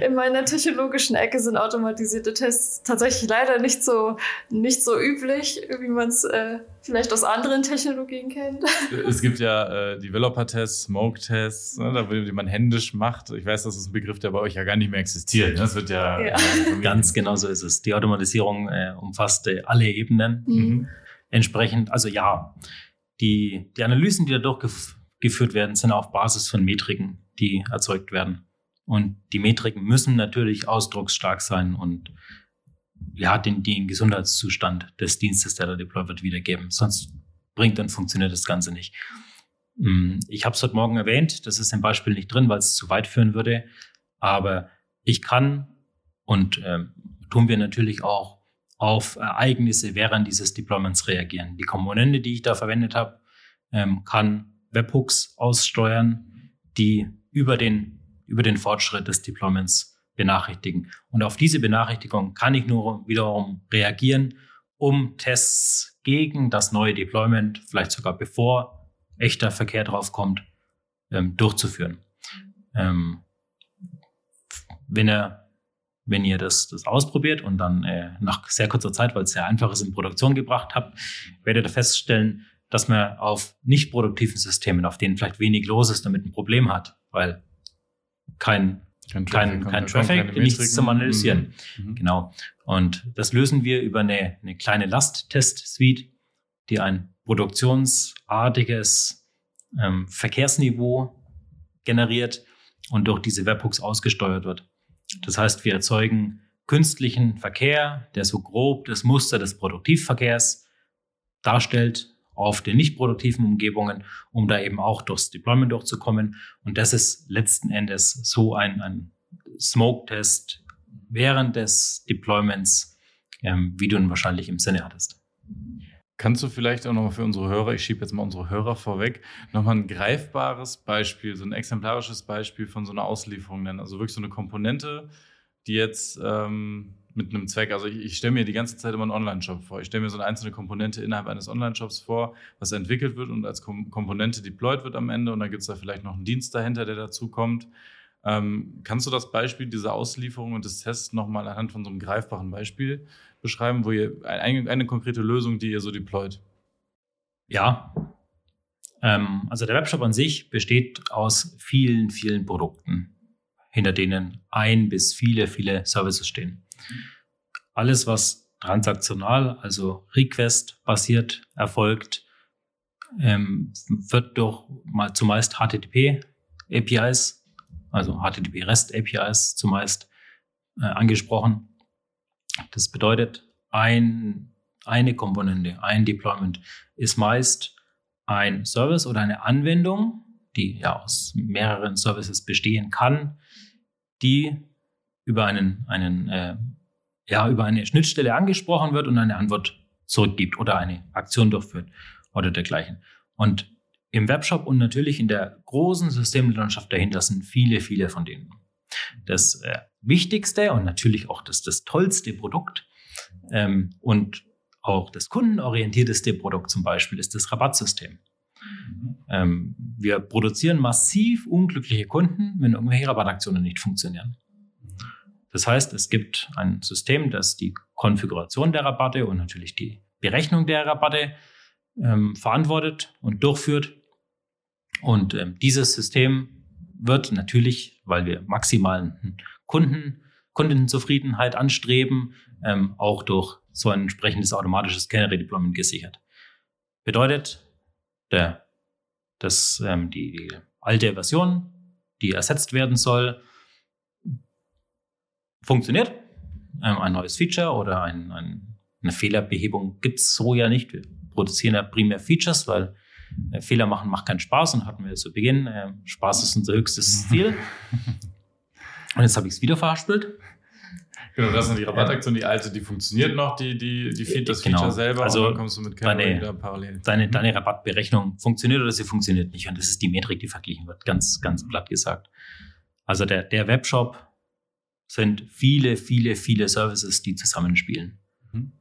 in meiner technologischen Ecke sind automatisierte Tests tatsächlich leider nicht so, nicht so üblich, wie man es äh, vielleicht aus anderen Technologien kennt. Es gibt ja äh, Developer-Tests, Smoke-Tests, ne, die man händisch macht. Ich weiß, das ist ein Begriff, der bei euch ja gar nicht mehr existiert. Ne? Das wird ja, ja. ganz genau so ist es. Die Automatisierung äh, umfasst äh, alle Ebenen. Mhm. Entsprechend, also ja, die, die Analysen, die da durchgeführt werden, sind auf Basis von Metriken, die erzeugt werden. Und die Metriken müssen natürlich ausdrucksstark sein und ja, den, den Gesundheitszustand des Dienstes, der da deployed wird, wiedergeben. Sonst bringt und funktioniert das Ganze nicht. Hm, ich habe es heute Morgen erwähnt, das ist im Beispiel nicht drin, weil es zu weit führen würde. Aber ich kann und äh, tun wir natürlich auch auf Ereignisse während dieses Deployments reagieren. Die Komponente, die ich da verwendet habe, ähm, kann Webhooks aussteuern, die über den, über den Fortschritt des Deployments benachrichtigen. Und auf diese Benachrichtigung kann ich nur wiederum reagieren, um Tests gegen das neue Deployment, vielleicht sogar bevor echter Verkehr draufkommt, ähm, durchzuführen. Ähm, wenn er wenn ihr das, das ausprobiert und dann äh, nach sehr kurzer Zeit, weil es sehr einfach ist, in Produktion gebracht habt, werdet ihr feststellen, dass man auf nicht produktiven Systemen, auf denen vielleicht wenig los ist, damit ein Problem hat, weil kein kein Traffic, kein, kein Traffic nichts zu analysieren. Mhm. mhm. Genau. Und das lösen wir über eine, eine kleine Last-Test-Suite, die ein produktionsartiges ähm, Verkehrsniveau generiert und durch diese Webhooks ausgesteuert wird. Das heißt, wir erzeugen künstlichen Verkehr, der so grob das Muster des Produktivverkehrs darstellt auf den nicht produktiven Umgebungen, um da eben auch durchs Deployment durchzukommen. Und das ist letzten Endes so ein, ein Smoke-Test während des Deployments, ähm, wie du ihn wahrscheinlich im Sinne hattest. Kannst du vielleicht auch nochmal für unsere Hörer, ich schiebe jetzt mal unsere Hörer vorweg, nochmal ein greifbares Beispiel, so ein exemplarisches Beispiel von so einer Auslieferung nennen? Also wirklich so eine Komponente, die jetzt ähm, mit einem Zweck, also ich, ich stelle mir die ganze Zeit immer einen Online-Shop vor. Ich stelle mir so eine einzelne Komponente innerhalb eines Online-Shops vor, was entwickelt wird und als Kom Komponente deployed wird am Ende und dann gibt es da vielleicht noch einen Dienst dahinter, der dazu kommt. Ähm, kannst du das Beispiel dieser Auslieferung und des Tests nochmal anhand von so einem greifbaren Beispiel beschreiben, wo ihr eine, eine konkrete Lösung, die ihr so deployt? Ja. Ähm, also der Webshop an sich besteht aus vielen, vielen Produkten, hinter denen ein bis viele, viele Services stehen. Alles, was transaktional, also Request-basiert erfolgt, ähm, wird durch mal zumeist HTTP APIs also HTTP REST APIs zumeist äh, angesprochen. Das bedeutet, ein, eine Komponente, ein Deployment ist meist ein Service oder eine Anwendung, die ja aus mehreren Services bestehen kann, die über einen, einen äh, ja, über eine Schnittstelle angesprochen wird und eine Antwort zurückgibt oder eine Aktion durchführt oder dergleichen. Und im Webshop und natürlich in der großen Systemlandschaft dahinter sind viele, viele von denen. Das äh, wichtigste und natürlich auch das, das tollste Produkt ähm, und auch das kundenorientierteste Produkt zum Beispiel ist das Rabattsystem. Ähm, wir produzieren massiv unglückliche Kunden, wenn irgendwelche Rabattaktionen nicht funktionieren. Das heißt, es gibt ein System, das die Konfiguration der Rabatte und natürlich die Berechnung der Rabatte ähm, verantwortet und durchführt. Und ähm, dieses System wird natürlich, weil wir maximalen Kunden, Kundenzufriedenheit anstreben, ähm, auch durch so ein entsprechendes automatisches Canary Deployment gesichert. Bedeutet, der, dass ähm, die, die alte Version, die ersetzt werden soll, funktioniert. Ähm, ein neues Feature oder ein, ein, eine Fehlerbehebung gibt es so ja nicht. Wir produzieren ja primär Features, weil äh, Fehler machen macht keinen Spaß und hatten wir zu Beginn. Äh, Spaß ist unser höchstes Ziel. und jetzt habe ich es wieder verhaspelt. Genau, das ist die Rabattaktion, die alte, die funktioniert noch, die, die, die Feed, das genau. Feature selber, also und kommst du mit deine, wieder parallel. Deine, deine Rabattberechnung funktioniert oder sie funktioniert nicht. Und das ist die Metrik, die verglichen wird, ganz, ganz platt gesagt. Also der, der Webshop sind viele, viele, viele Services, die zusammenspielen. Mhm.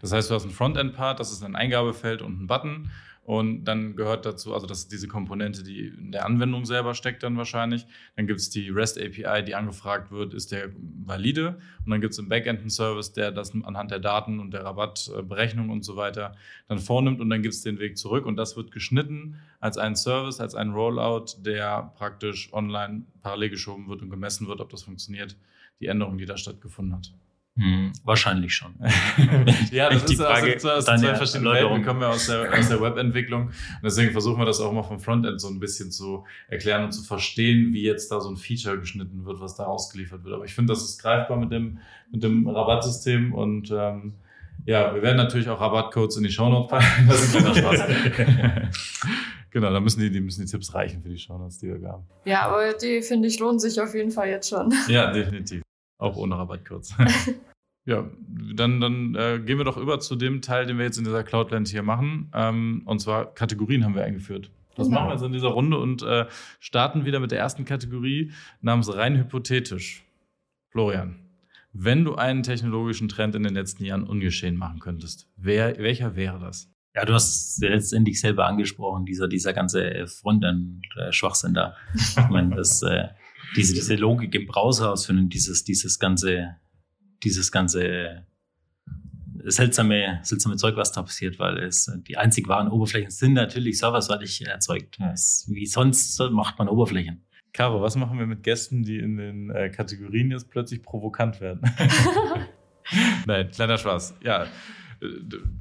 Das heißt, du hast einen Frontend-Part, das ist ein Eingabefeld und ein Button. Und dann gehört dazu, also das ist diese Komponente, die in der Anwendung selber steckt dann wahrscheinlich. Dann gibt es die REST API, die angefragt wird, ist der valide? Und dann gibt es im Backend einen Service, der das anhand der Daten und der Rabattberechnung und so weiter dann vornimmt und dann gibt es den Weg zurück. Und das wird geschnitten als ein Service, als ein Rollout, der praktisch online parallel geschoben wird und gemessen wird, ob das funktioniert, die Änderung, die da stattgefunden hat. Hm, wahrscheinlich schon. ja, das ist die Frage, aus, aus zwei verschiedenen Welten. Wir kommen ja aus der, aus der Webentwicklung. Und deswegen versuchen wir das auch mal vom Frontend so ein bisschen zu erklären und zu verstehen, wie jetzt da so ein Feature geschnitten wird, was da ausgeliefert wird. Aber ich finde, das ist greifbar mit dem, mit dem Rabattsystem und ähm, ja, wir werden natürlich auch Rabattcodes in die Shownotes packen. Das ist kleiner Spaß. genau, da müssen die, die müssen die Tipps reichen für die Shownotes, die wir gaben. Ja, aber die finde ich lohnen sich auf jeden Fall jetzt schon. Ja, definitiv. Auch ohne Rabattcodes. Ja, dann, dann äh, gehen wir doch über zu dem Teil, den wir jetzt in dieser Cloudland hier machen. Ähm, und zwar Kategorien haben wir eingeführt. Das genau. machen wir jetzt in dieser Runde und äh, starten wieder mit der ersten Kategorie namens rein hypothetisch. Florian, wenn du einen technologischen Trend in den letzten Jahren ungeschehen machen könntest, wer, welcher wäre das? Ja, du hast es letztendlich selber angesprochen, dieser, dieser ganze Frontend-Schwachsinn da. Ich meine, das, äh, diese, diese Logik im Browser ausfinden, dieses, dieses ganze dieses ganze seltsame, seltsame Zeug, was da passiert, weil es die einzig wahren Oberflächen sind natürlich serverseitig erzeugt. Es, wie sonst macht man Oberflächen. Caro, was machen wir mit Gästen, die in den äh, Kategorien jetzt plötzlich provokant werden? Nein, kleiner Spaß. Ja.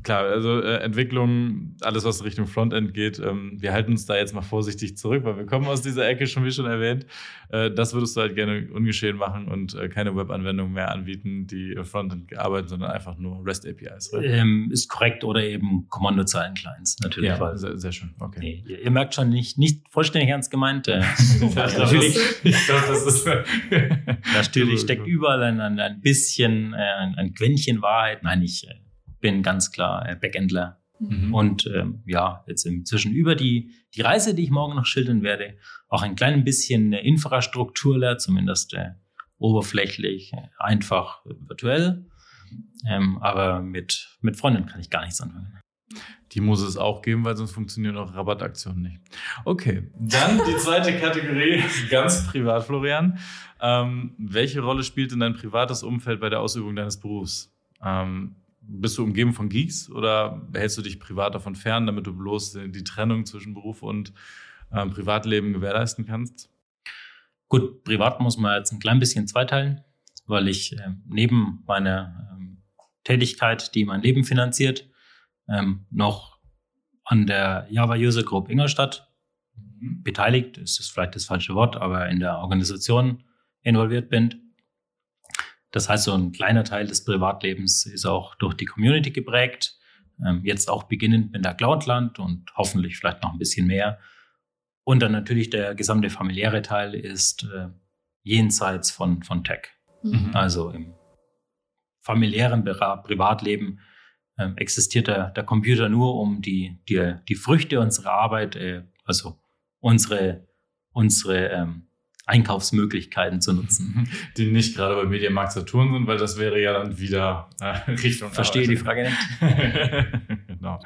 Klar, also äh, Entwicklung, alles was Richtung Frontend geht, ähm, wir halten uns da jetzt mal vorsichtig zurück, weil wir kommen aus dieser Ecke schon wie schon erwähnt. Äh, das würdest du halt gerne ungeschehen machen und äh, keine Webanwendung mehr anbieten, die im Frontend arbeiten, sondern einfach nur REST APIs. Ähm, ist korrekt oder eben Kommandozeilen-Clients natürlich. Ja, sehr, sehr, schön. Okay. Nee, ihr, merkt schon nicht, nicht vollständig ernst gemeint. Äh, natürlich, natürlich steckt überall ein, ein, bisschen äh, ein, ein Quäntchen Wahrheit. Nein, ich äh, bin ganz klar äh, Backendler. Mhm. Und ähm, ja, jetzt inzwischen über die, die Reise, die ich morgen noch schildern werde, auch ein klein bisschen Infrastrukturler, zumindest äh, oberflächlich, äh, einfach virtuell. Ähm, aber mit, mit Freunden kann ich gar nichts anfangen. Die muss es auch geben, weil sonst funktionieren auch Rabattaktionen nicht. Okay, dann die zweite Kategorie, ganz privat, Florian. Ähm, welche Rolle spielt in dein privates Umfeld bei der Ausübung deines Berufs? Ähm, bist du umgeben von Geeks oder hältst du dich privat davon fern, damit du bloß die Trennung zwischen Beruf und ähm, Privatleben gewährleisten kannst? Gut, privat muss man jetzt ein klein bisschen zweiteilen, weil ich äh, neben meiner ähm, Tätigkeit, die mein Leben finanziert, ähm, noch an der Java User Group Ingolstadt mhm. beteiligt, ist das vielleicht das falsche Wort, aber in der Organisation involviert bin. Das heißt, so ein kleiner Teil des Privatlebens ist auch durch die Community geprägt. Ähm, jetzt auch beginnend mit der Cloudland und hoffentlich vielleicht noch ein bisschen mehr. Und dann natürlich der gesamte familiäre Teil ist äh, jenseits von, von Tech. Mhm. Also im familiären Privatleben äh, existiert der, der Computer nur, um die, die, die Früchte unserer Arbeit, äh, also unsere, unsere ähm, Einkaufsmöglichkeiten zu nutzen. Die nicht gerade bei Mediamarkt Saturn sind, weil das wäre ja dann wieder äh, Richtung. Verstehe Arbeit. die Frage nicht. genau.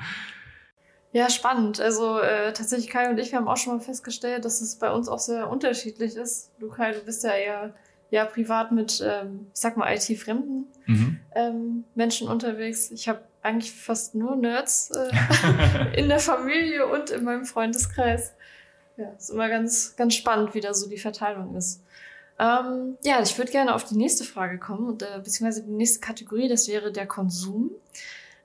Ja, spannend. Also äh, tatsächlich Kai und ich, wir haben auch schon mal festgestellt, dass es bei uns auch sehr unterschiedlich ist. Du Kai, du bist ja eher ja privat mit, ähm, ich sag mal, IT-fremden mhm. ähm, Menschen unterwegs. Ich habe eigentlich fast nur Nerds äh, in der Familie und in meinem Freundeskreis. Ja, ist immer ganz, ganz spannend, wie da so die Verteilung ist. Ähm, ja, ich würde gerne auf die nächste Frage kommen, und, äh, beziehungsweise die nächste Kategorie, das wäre der Konsum.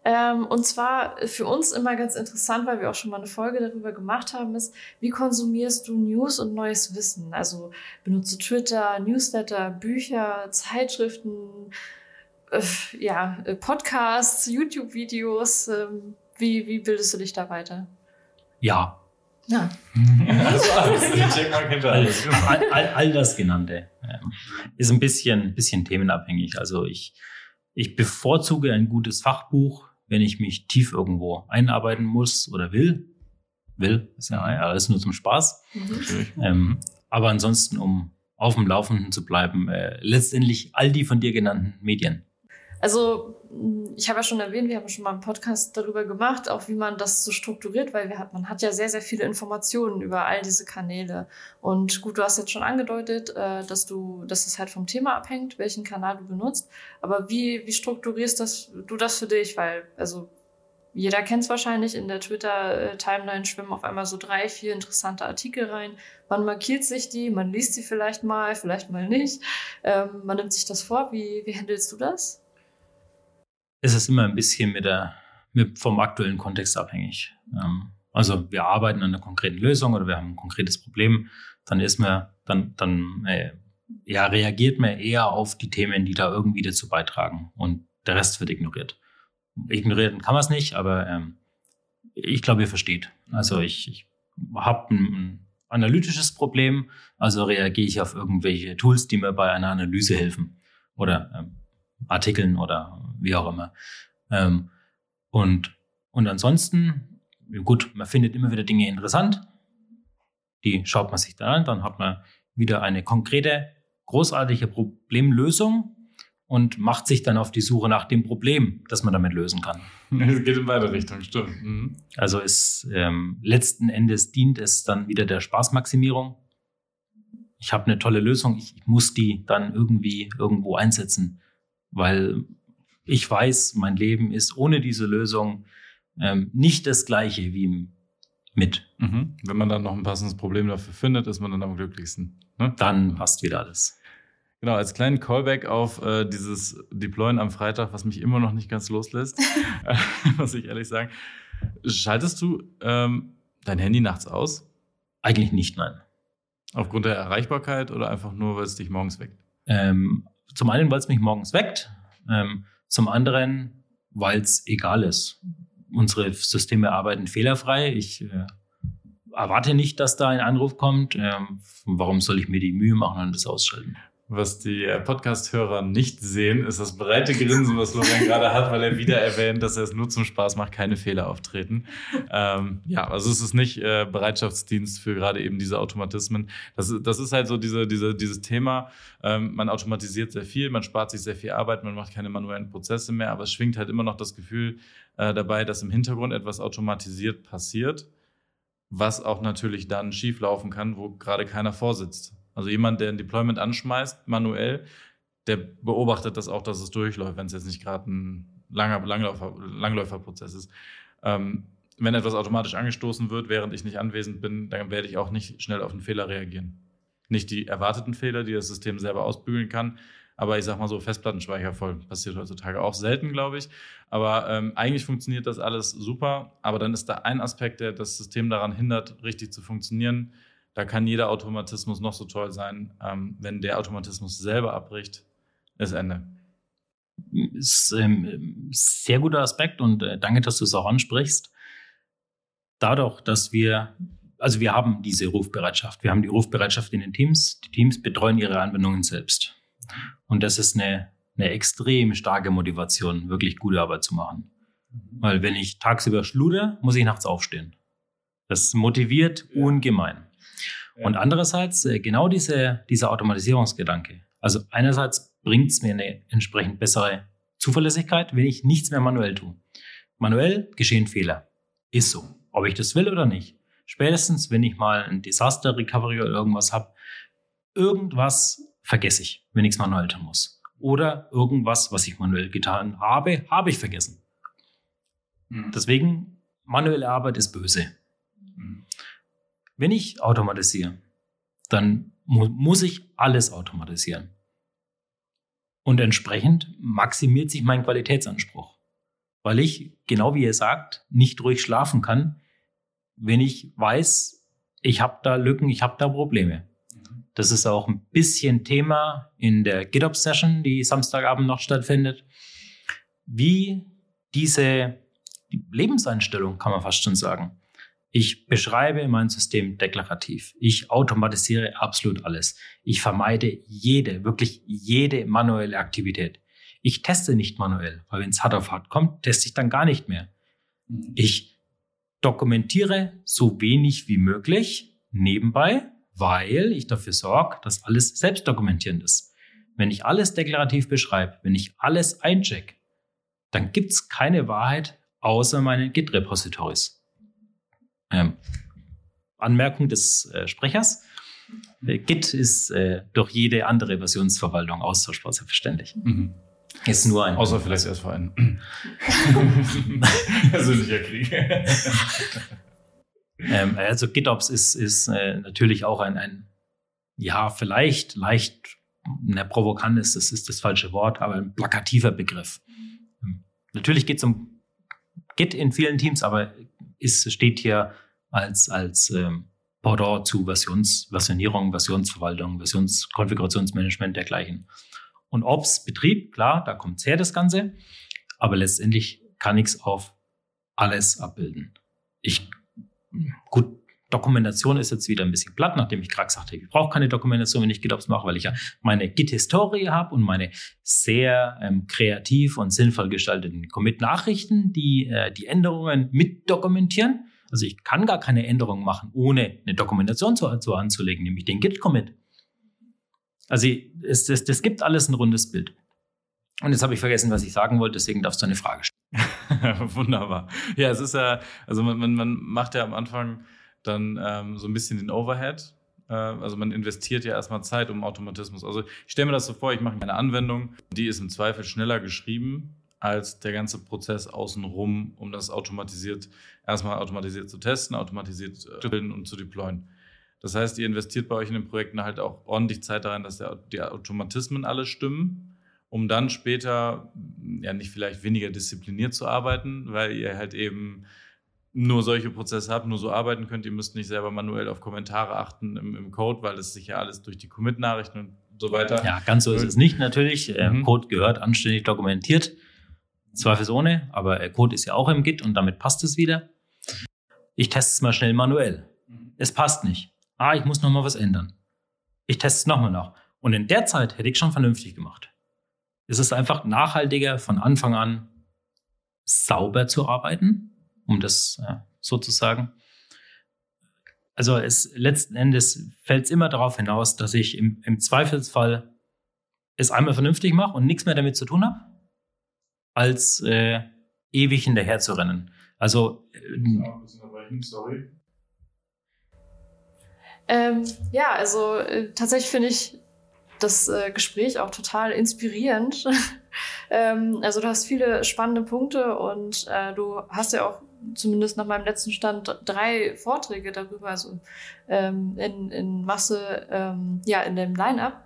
Ähm, und zwar für uns immer ganz interessant, weil wir auch schon mal eine Folge darüber gemacht haben, ist, wie konsumierst du News und neues Wissen? Also benutzt du Twitter, Newsletter, Bücher, Zeitschriften, äh, ja, äh, Podcasts, YouTube-Videos. Ähm, wie, wie bildest du dich da weiter? Ja, ja. Also alles, alles. All, all, all, das genannte ähm, ist ein bisschen, bisschen themenabhängig. Also ich, ich bevorzuge ein gutes Fachbuch, wenn ich mich tief irgendwo einarbeiten muss oder will. Will, ist ja alles nur zum Spaß. Mhm. Ähm, aber ansonsten, um auf dem Laufenden zu bleiben, äh, letztendlich all die von dir genannten Medien. Also ich habe ja schon erwähnt, wir haben schon mal einen Podcast darüber gemacht, auch wie man das so strukturiert, weil wir hat, man hat ja sehr, sehr viele Informationen über all diese Kanäle. Und gut, du hast jetzt schon angedeutet, äh, dass du, dass es halt vom Thema abhängt, welchen Kanal du benutzt. Aber wie, wie strukturierst das, du das für dich? Weil, also jeder kennt es wahrscheinlich, in der Twitter-Timeline schwimmen auf einmal so drei, vier interessante Artikel rein. Man markiert sich die, man liest sie vielleicht mal, vielleicht mal nicht. Ähm, man nimmt sich das vor. Wie, wie handelst du das? Ist es immer ein bisschen mit der, mit, vom aktuellen Kontext abhängig. Ähm, also wir arbeiten an einer konkreten Lösung oder wir haben ein konkretes Problem, dann ist man, dann, dann äh, ja, reagiert man eher auf die Themen, die da irgendwie dazu beitragen und der Rest wird ignoriert. Ignorieren kann man es nicht, aber ähm, ich glaube, ihr versteht. Also ich, ich habe ein analytisches Problem, also reagiere ich auf irgendwelche Tools, die mir bei einer Analyse helfen oder ähm, Artikeln oder wie auch immer. Ähm, und, und ansonsten, gut, man findet immer wieder Dinge interessant. Die schaut man sich dann an, dann hat man wieder eine konkrete, großartige Problemlösung und macht sich dann auf die Suche nach dem Problem, das man damit lösen kann. Es geht in beide Richtungen, stimmt. Mhm. Also ist ähm, letzten Endes dient es dann wieder der Spaßmaximierung. Ich habe eine tolle Lösung, ich, ich muss die dann irgendwie irgendwo einsetzen weil ich weiß, mein Leben ist ohne diese Lösung ähm, nicht das gleiche wie mit. Mhm. Wenn man dann noch ein passendes Problem dafür findet, ist man dann am glücklichsten. Ne? Dann passt wieder alles. Genau, als kleinen Callback auf äh, dieses Deployen am Freitag, was mich immer noch nicht ganz loslässt, muss ich ehrlich sagen. Schaltest du ähm, dein Handy nachts aus? Eigentlich nicht, nein. Aufgrund der Erreichbarkeit oder einfach nur, weil es dich morgens weckt? Ähm, zum einen, weil es mich morgens weckt. Ähm, zum anderen, weil es egal ist. Unsere Systeme arbeiten fehlerfrei. Ich äh, erwarte nicht, dass da ein Anruf kommt. Ähm, warum soll ich mir die Mühe machen und das ausschalten? Was die äh, Podcast-Hörer nicht sehen, ist das breite Grinsen, was Florian gerade hat, weil er wieder erwähnt, dass er es nur zum Spaß macht, keine Fehler auftreten. Ähm, ja, also es ist nicht äh, Bereitschaftsdienst für gerade eben diese Automatismen. Das, das ist halt so diese, diese, dieses Thema, ähm, man automatisiert sehr viel, man spart sich sehr viel Arbeit, man macht keine manuellen Prozesse mehr, aber es schwingt halt immer noch das Gefühl äh, dabei, dass im Hintergrund etwas automatisiert passiert, was auch natürlich dann schieflaufen kann, wo gerade keiner vorsitzt. Also jemand, der ein Deployment anschmeißt, manuell, der beobachtet das auch, dass es durchläuft, wenn es jetzt nicht gerade ein langer Langläufer, Langläuferprozess ist. Ähm, wenn etwas automatisch angestoßen wird, während ich nicht anwesend bin, dann werde ich auch nicht schnell auf einen Fehler reagieren. Nicht die erwarteten Fehler, die das System selber ausbügeln kann, aber ich sag mal so, Festplattenspeicher voll passiert heutzutage auch selten, glaube ich. Aber ähm, eigentlich funktioniert das alles super, aber dann ist da ein Aspekt, der das System daran hindert, richtig zu funktionieren, da kann jeder Automatismus noch so toll sein. Ähm, wenn der Automatismus selber abbricht, ist Ende. Ist ähm, sehr guter Aspekt und äh, danke, dass du es auch ansprichst. Dadurch, dass wir, also wir haben diese Rufbereitschaft, wir haben die Rufbereitschaft in den Teams, die Teams betreuen ihre Anwendungen selbst. Und das ist eine, eine extrem starke Motivation, wirklich gute Arbeit zu machen. Weil wenn ich tagsüber schlude, muss ich nachts aufstehen. Das motiviert ungemein. Und andererseits äh, genau diese, dieser Automatisierungsgedanke. Also einerseits bringt es mir eine entsprechend bessere Zuverlässigkeit, wenn ich nichts mehr manuell tue. Manuell geschehen Fehler. Ist so. Ob ich das will oder nicht. Spätestens, wenn ich mal ein Disaster Recovery oder irgendwas habe, irgendwas vergesse ich, wenn ich es manuell tun muss. Oder irgendwas, was ich manuell getan habe, habe ich vergessen. Mhm. Deswegen, manuelle Arbeit ist böse. Wenn ich automatisiere, dann mu muss ich alles automatisieren. Und entsprechend maximiert sich mein Qualitätsanspruch. Weil ich, genau wie ihr sagt, nicht ruhig schlafen kann, wenn ich weiß, ich habe da Lücken, ich habe da Probleme. Das ist auch ein bisschen Thema in der GitOps-Session, die Samstagabend noch stattfindet. Wie diese die Lebenseinstellung, kann man fast schon sagen, ich beschreibe mein System deklarativ. Ich automatisiere absolut alles. Ich vermeide jede, wirklich jede manuelle Aktivität. Ich teste nicht manuell, weil wenn es hart auf hart kommt, teste ich dann gar nicht mehr. Mhm. Ich dokumentiere so wenig wie möglich nebenbei, weil ich dafür sorge, dass alles selbst dokumentierend ist. Wenn ich alles deklarativ beschreibe, wenn ich alles eincheck, dann gibt es keine Wahrheit außer meine Git-Repositories. Ähm, Anmerkung des äh, Sprechers. Äh, Git ist äh, durch jede andere Versionsverwaltung austauschbar, selbstverständlich. Mhm. Ist nur ein. Außer vielleicht erst vor einem persönlicher Krieg. ähm, also GitOps ist, ist äh, natürlich auch ein, ein, ja, vielleicht leicht, ne, provokant ist, das ist das falsche Wort, aber ein plakativer Begriff. Ähm, natürlich geht es um Git in vielen Teams, aber ist, steht hier als, als ähm, Pendant zu Versions, Versionierung, Versionsverwaltung, Versionskonfigurationsmanagement dergleichen. Und Ops, Betrieb, klar, da kommt her das Ganze, aber letztendlich kann ich es auf alles abbilden. Ich, gut, Dokumentation ist jetzt wieder ein bisschen platt, nachdem ich gerade gesagt habe, ich brauche keine Dokumentation, wenn ich GitOps mache, weil ich ja meine Git-Historie habe und meine sehr ähm, kreativ und sinnvoll gestalteten Commit-Nachrichten, die äh, die Änderungen mit dokumentieren. Also ich kann gar keine Änderungen machen, ohne eine Dokumentation zu, zu anzulegen, nämlich den Git-Commit. Also es, es, das gibt alles ein rundes Bild. Und jetzt habe ich vergessen, was ich sagen wollte, deswegen darfst du eine Frage stellen. Wunderbar. Ja, es ist ja, also man, man, man macht ja am Anfang dann ähm, so ein bisschen den Overhead. Äh, also man investiert ja erstmal Zeit um Automatismus. Also ich stelle mir das so vor, ich mache eine Anwendung, die ist im Zweifel schneller geschrieben als der ganze Prozess außenrum, um das automatisiert, erstmal automatisiert zu testen, automatisiert zu bilden und zu deployen. Das heißt, ihr investiert bei euch in den Projekten halt auch ordentlich Zeit daran, dass der, die Automatismen alle stimmen, um dann später ja nicht vielleicht weniger diszipliniert zu arbeiten, weil ihr halt eben nur solche Prozesse habt, nur so arbeiten könnt. Ihr müsst nicht selber manuell auf Kommentare achten im, im Code, weil das sich ja alles durch die Commit-Nachrichten und so weiter. Ja, ganz so ist es nicht natürlich. Mhm. Code gehört anständig dokumentiert. Zweifelsohne, aber Code ist ja auch im Git und damit passt es wieder. Ich teste es mal schnell manuell. Mhm. Es passt nicht. Ah, ich muss noch mal was ändern. Ich teste es nochmal nach. Und in der Zeit hätte ich schon vernünftig gemacht. Es ist einfach nachhaltiger, von Anfang an sauber zu arbeiten, um das ja, sozusagen. Also es letzten Endes fällt es immer darauf hinaus, dass ich im, im Zweifelsfall es einmal vernünftig mache und nichts mehr damit zu tun habe, als äh, ewig hinterher zu rennen. Also äh, sorry. Ähm, ja, also äh, tatsächlich finde ich das äh, Gespräch auch total inspirierend. ähm, also du hast viele spannende Punkte und äh, du hast ja auch zumindest nach meinem letzten Stand drei Vorträge darüber, also ähm, in, in Masse, ähm, ja, in dem Line-Up.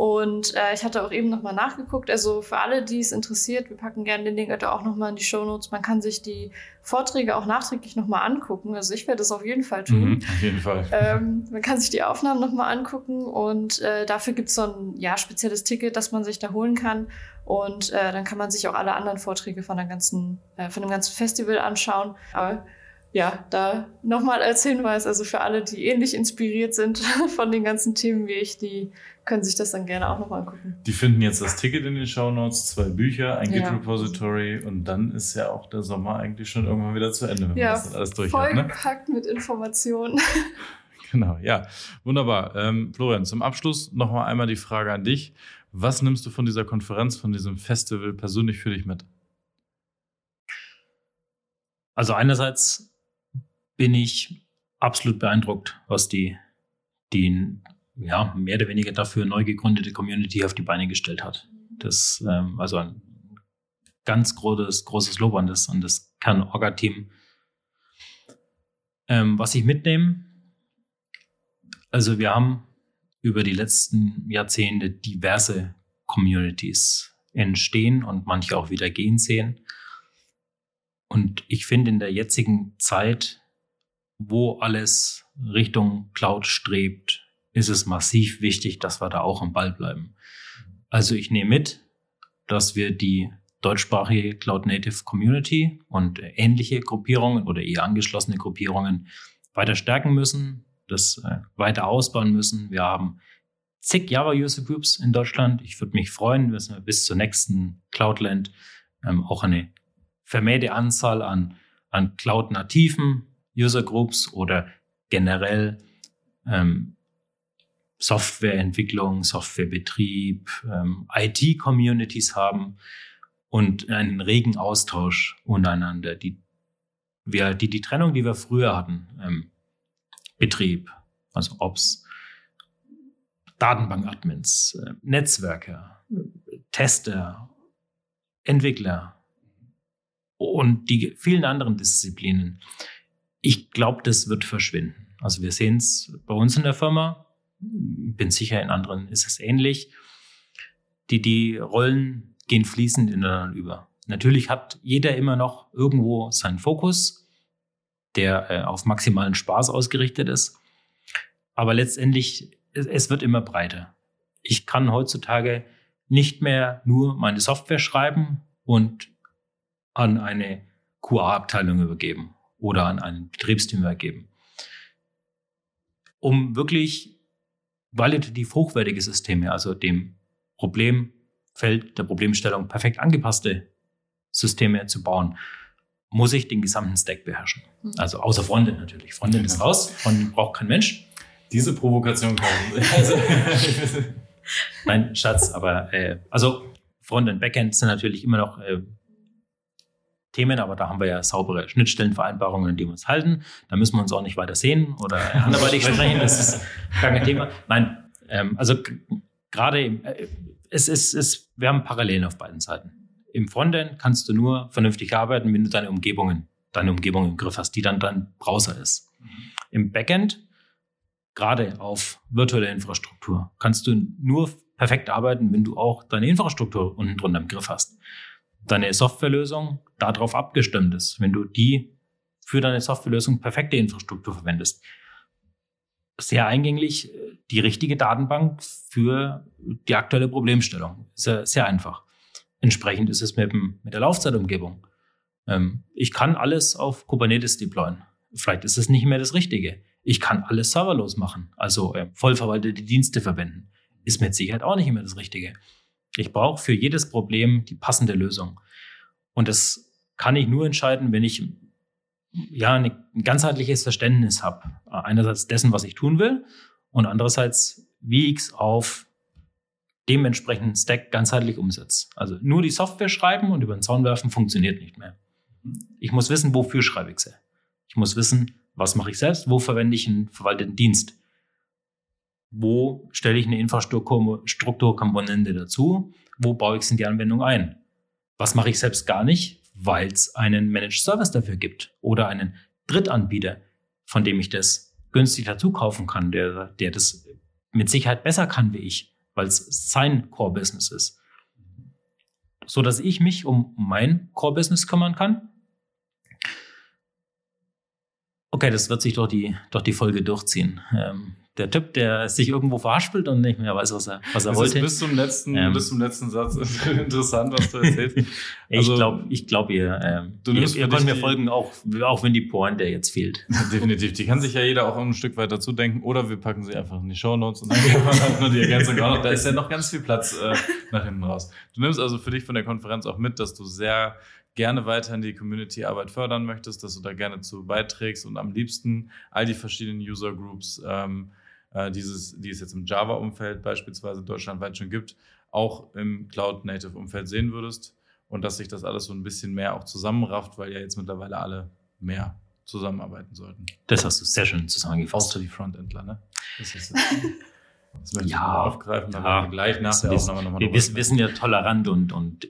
Und äh, ich hatte auch eben nochmal nachgeguckt. Also für alle, die es interessiert, wir packen gerne den Link auch nochmal in die Show Notes. Man kann sich die Vorträge auch nachträglich nochmal angucken. Also ich werde das auf jeden Fall tun. Mhm, auf jeden Fall. Ähm, man kann sich die Aufnahmen nochmal angucken und äh, dafür gibt es so ein ja, spezielles Ticket, das man sich da holen kann. Und äh, dann kann man sich auch alle anderen Vorträge von, der ganzen, äh, von dem ganzen Festival anschauen. Aber ja, da nochmal als Hinweis, also für alle, die ähnlich inspiriert sind von den ganzen Themen wie ich, die können sich das dann gerne auch nochmal angucken. Die finden jetzt das Ticket in den Show Notes, zwei Bücher, ein ja. Git-Repository und dann ist ja auch der Sommer eigentlich schon irgendwann wieder zu Ende, wenn ja, man das alles durch hat. Ne? Vollgepackt mit Informationen. Genau, ja. Wunderbar. Ähm, Florian, zum Abschluss nochmal einmal die Frage an dich. Was nimmst du von dieser Konferenz, von diesem Festival persönlich für dich mit? Also einerseits bin ich absolut beeindruckt, was die, die ja, mehr oder weniger dafür neu gegründete Community auf die Beine gestellt hat. Das, ähm, also ein ganz großes, großes Lob an das, an das Kern-Orga-Team. Ähm, was ich mitnehme, also wir haben über die letzten Jahrzehnte diverse Communities entstehen und manche auch wieder gehen sehen. Und ich finde in der jetzigen Zeit, wo alles Richtung Cloud strebt, ist es massiv wichtig, dass wir da auch am Ball bleiben. Also ich nehme mit, dass wir die deutschsprachige Cloud Native Community und ähnliche Gruppierungen oder eher angeschlossene Gruppierungen weiter stärken müssen, das äh, weiter ausbauen müssen. Wir haben zig Java User Groups in Deutschland. Ich würde mich freuen, wenn wir bis zur nächsten Cloudland ähm, auch eine vermehrte Anzahl an, an Cloud-nativen User Groups oder generell ähm, Softwareentwicklung, Softwarebetrieb, ähm, IT-Communities haben und einen regen Austausch untereinander. Die, wir, die, die Trennung, die wir früher hatten, ähm, Betrieb, also Ops, Datenbank-Admins, äh, Netzwerker, Tester, Entwickler und die vielen anderen Disziplinen. Ich glaube, das wird verschwinden. Also wir sehen es bei uns in der Firma, bin sicher, in anderen ist es ähnlich. Die, die Rollen gehen fließend ineinander über. Natürlich hat jeder immer noch irgendwo seinen Fokus, der äh, auf maximalen Spaß ausgerichtet ist. Aber letztendlich, es, es wird immer breiter. Ich kann heutzutage nicht mehr nur meine Software schreiben und an eine QA-Abteilung übergeben oder an ein Betriebsteam übergeben. Um wirklich qualitativ hochwertige Systeme, also dem Problemfeld der Problemstellung perfekt angepasste Systeme zu bauen, muss ich den gesamten Stack beherrschen. Mhm. Also außer Frontend natürlich. Frontend ist raus, Frontend braucht kein Mensch. Diese Provokation kann also, Nein, Schatz, aber äh, also Frontend, Backend sind natürlich immer noch äh, Themen, aber da haben wir ja saubere Schnittstellenvereinbarungen, an die wir uns halten. Da müssen wir uns auch nicht weiter sehen oder anderweitig sprechen. Das ist gar kein Thema. Nein, ähm, also gerade äh, es ist, es, wir haben Parallelen auf beiden Seiten. Im Frontend kannst du nur vernünftig arbeiten, wenn du deine Umgebungen, deine Umgebung im Griff hast, die dann dein Browser ist. Mhm. Im Backend gerade auf virtuelle Infrastruktur kannst du nur perfekt arbeiten, wenn du auch deine Infrastruktur unten drunter im Griff hast. Deine Softwarelösung darauf abgestimmt ist, wenn du die für deine Softwarelösung perfekte Infrastruktur verwendest. Sehr eingänglich die richtige Datenbank für die aktuelle Problemstellung. Sehr, sehr einfach. Entsprechend ist es mit, dem, mit der Laufzeitumgebung. Ähm, ich kann alles auf Kubernetes deployen. Vielleicht ist es nicht mehr das Richtige. Ich kann alles serverlos machen, also äh, vollverwaltete Dienste verwenden. Ist mit Sicherheit auch nicht immer das Richtige. Ich brauche für jedes Problem die passende Lösung. Und das kann ich nur entscheiden, wenn ich ja ein ganzheitliches Verständnis habe. Einerseits dessen, was ich tun will, und andererseits, wie ich es auf dementsprechenden Stack ganzheitlich umsetze. Also nur die Software schreiben und über den Zaun werfen funktioniert nicht mehr. Ich muss wissen, wofür schreibe ich sie. Ich muss wissen, was mache ich selbst, wo verwende ich einen verwalteten Dienst. Wo stelle ich eine Infrastrukturkomponente dazu? Wo baue ich es in die Anwendung ein? Was mache ich selbst gar nicht, weil es einen Managed Service dafür gibt oder einen Drittanbieter, von dem ich das günstig dazu kaufen kann, der, der das mit Sicherheit besser kann wie ich, weil es sein Core-Business ist. So dass ich mich um mein Core-Business kümmern kann Okay, das wird sich durch die, durch die Folge durchziehen. Ähm, der Typ, der sich irgendwo verhaspelt und nicht mehr weiß, was er, was er das wollte. Ist bis, zum letzten, ähm, bis zum letzten Satz interessant, was du erzählst. Also, ich glaube, ich glaub, ihr, ähm, ihr, ihr könnt mir folgen, auch, auch wenn die Pointe jetzt fehlt. Definitiv. Die kann sich ja jeder auch ein Stück weit dazu denken. Oder wir packen sie einfach in die Show Notes und dann halt nur die Ergänzung auch noch. Da ist ja noch ganz viel Platz äh, nach hinten raus. Du nimmst also für dich von der Konferenz auch mit, dass du sehr gerne weiterhin die Community-Arbeit fördern möchtest, dass du da gerne zu beiträgst und am liebsten all die verschiedenen User-Groups, ähm, äh, dieses, die es jetzt im Java-Umfeld beispielsweise deutschlandweit schon gibt, auch im Cloud-Native-Umfeld sehen würdest und dass sich das alles so ein bisschen mehr auch zusammenrafft, weil ja jetzt mittlerweile alle mehr zusammenarbeiten sollten. Das hast du sehr schön zusammengefasst. Außer die Frontendler, ne? Das ist das möchte ja, ich aufgreifen, ja, aber gleich nach der Aufnahme nochmal. Wir, wir sind ja tolerant und, und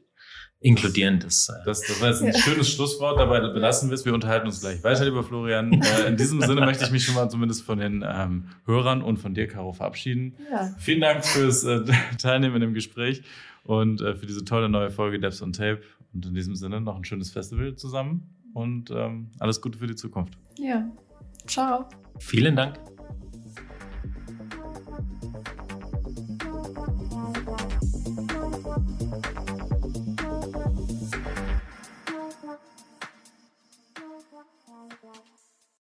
inkludierend ist. Äh das, das war jetzt ein ja. schönes Schlusswort, dabei belassen wir es. Wir unterhalten uns gleich weiter, lieber Florian. Äh, in diesem Sinne möchte ich mich schon mal zumindest von den ähm, Hörern und von dir, Caro, verabschieden. Ja. Vielen Dank fürs äh, Teilnehmen in dem Gespräch und äh, für diese tolle neue Folge Devs on Tape. Und in diesem Sinne noch ein schönes Festival zusammen und ähm, alles Gute für die Zukunft. Ja, ciao. Vielen Dank.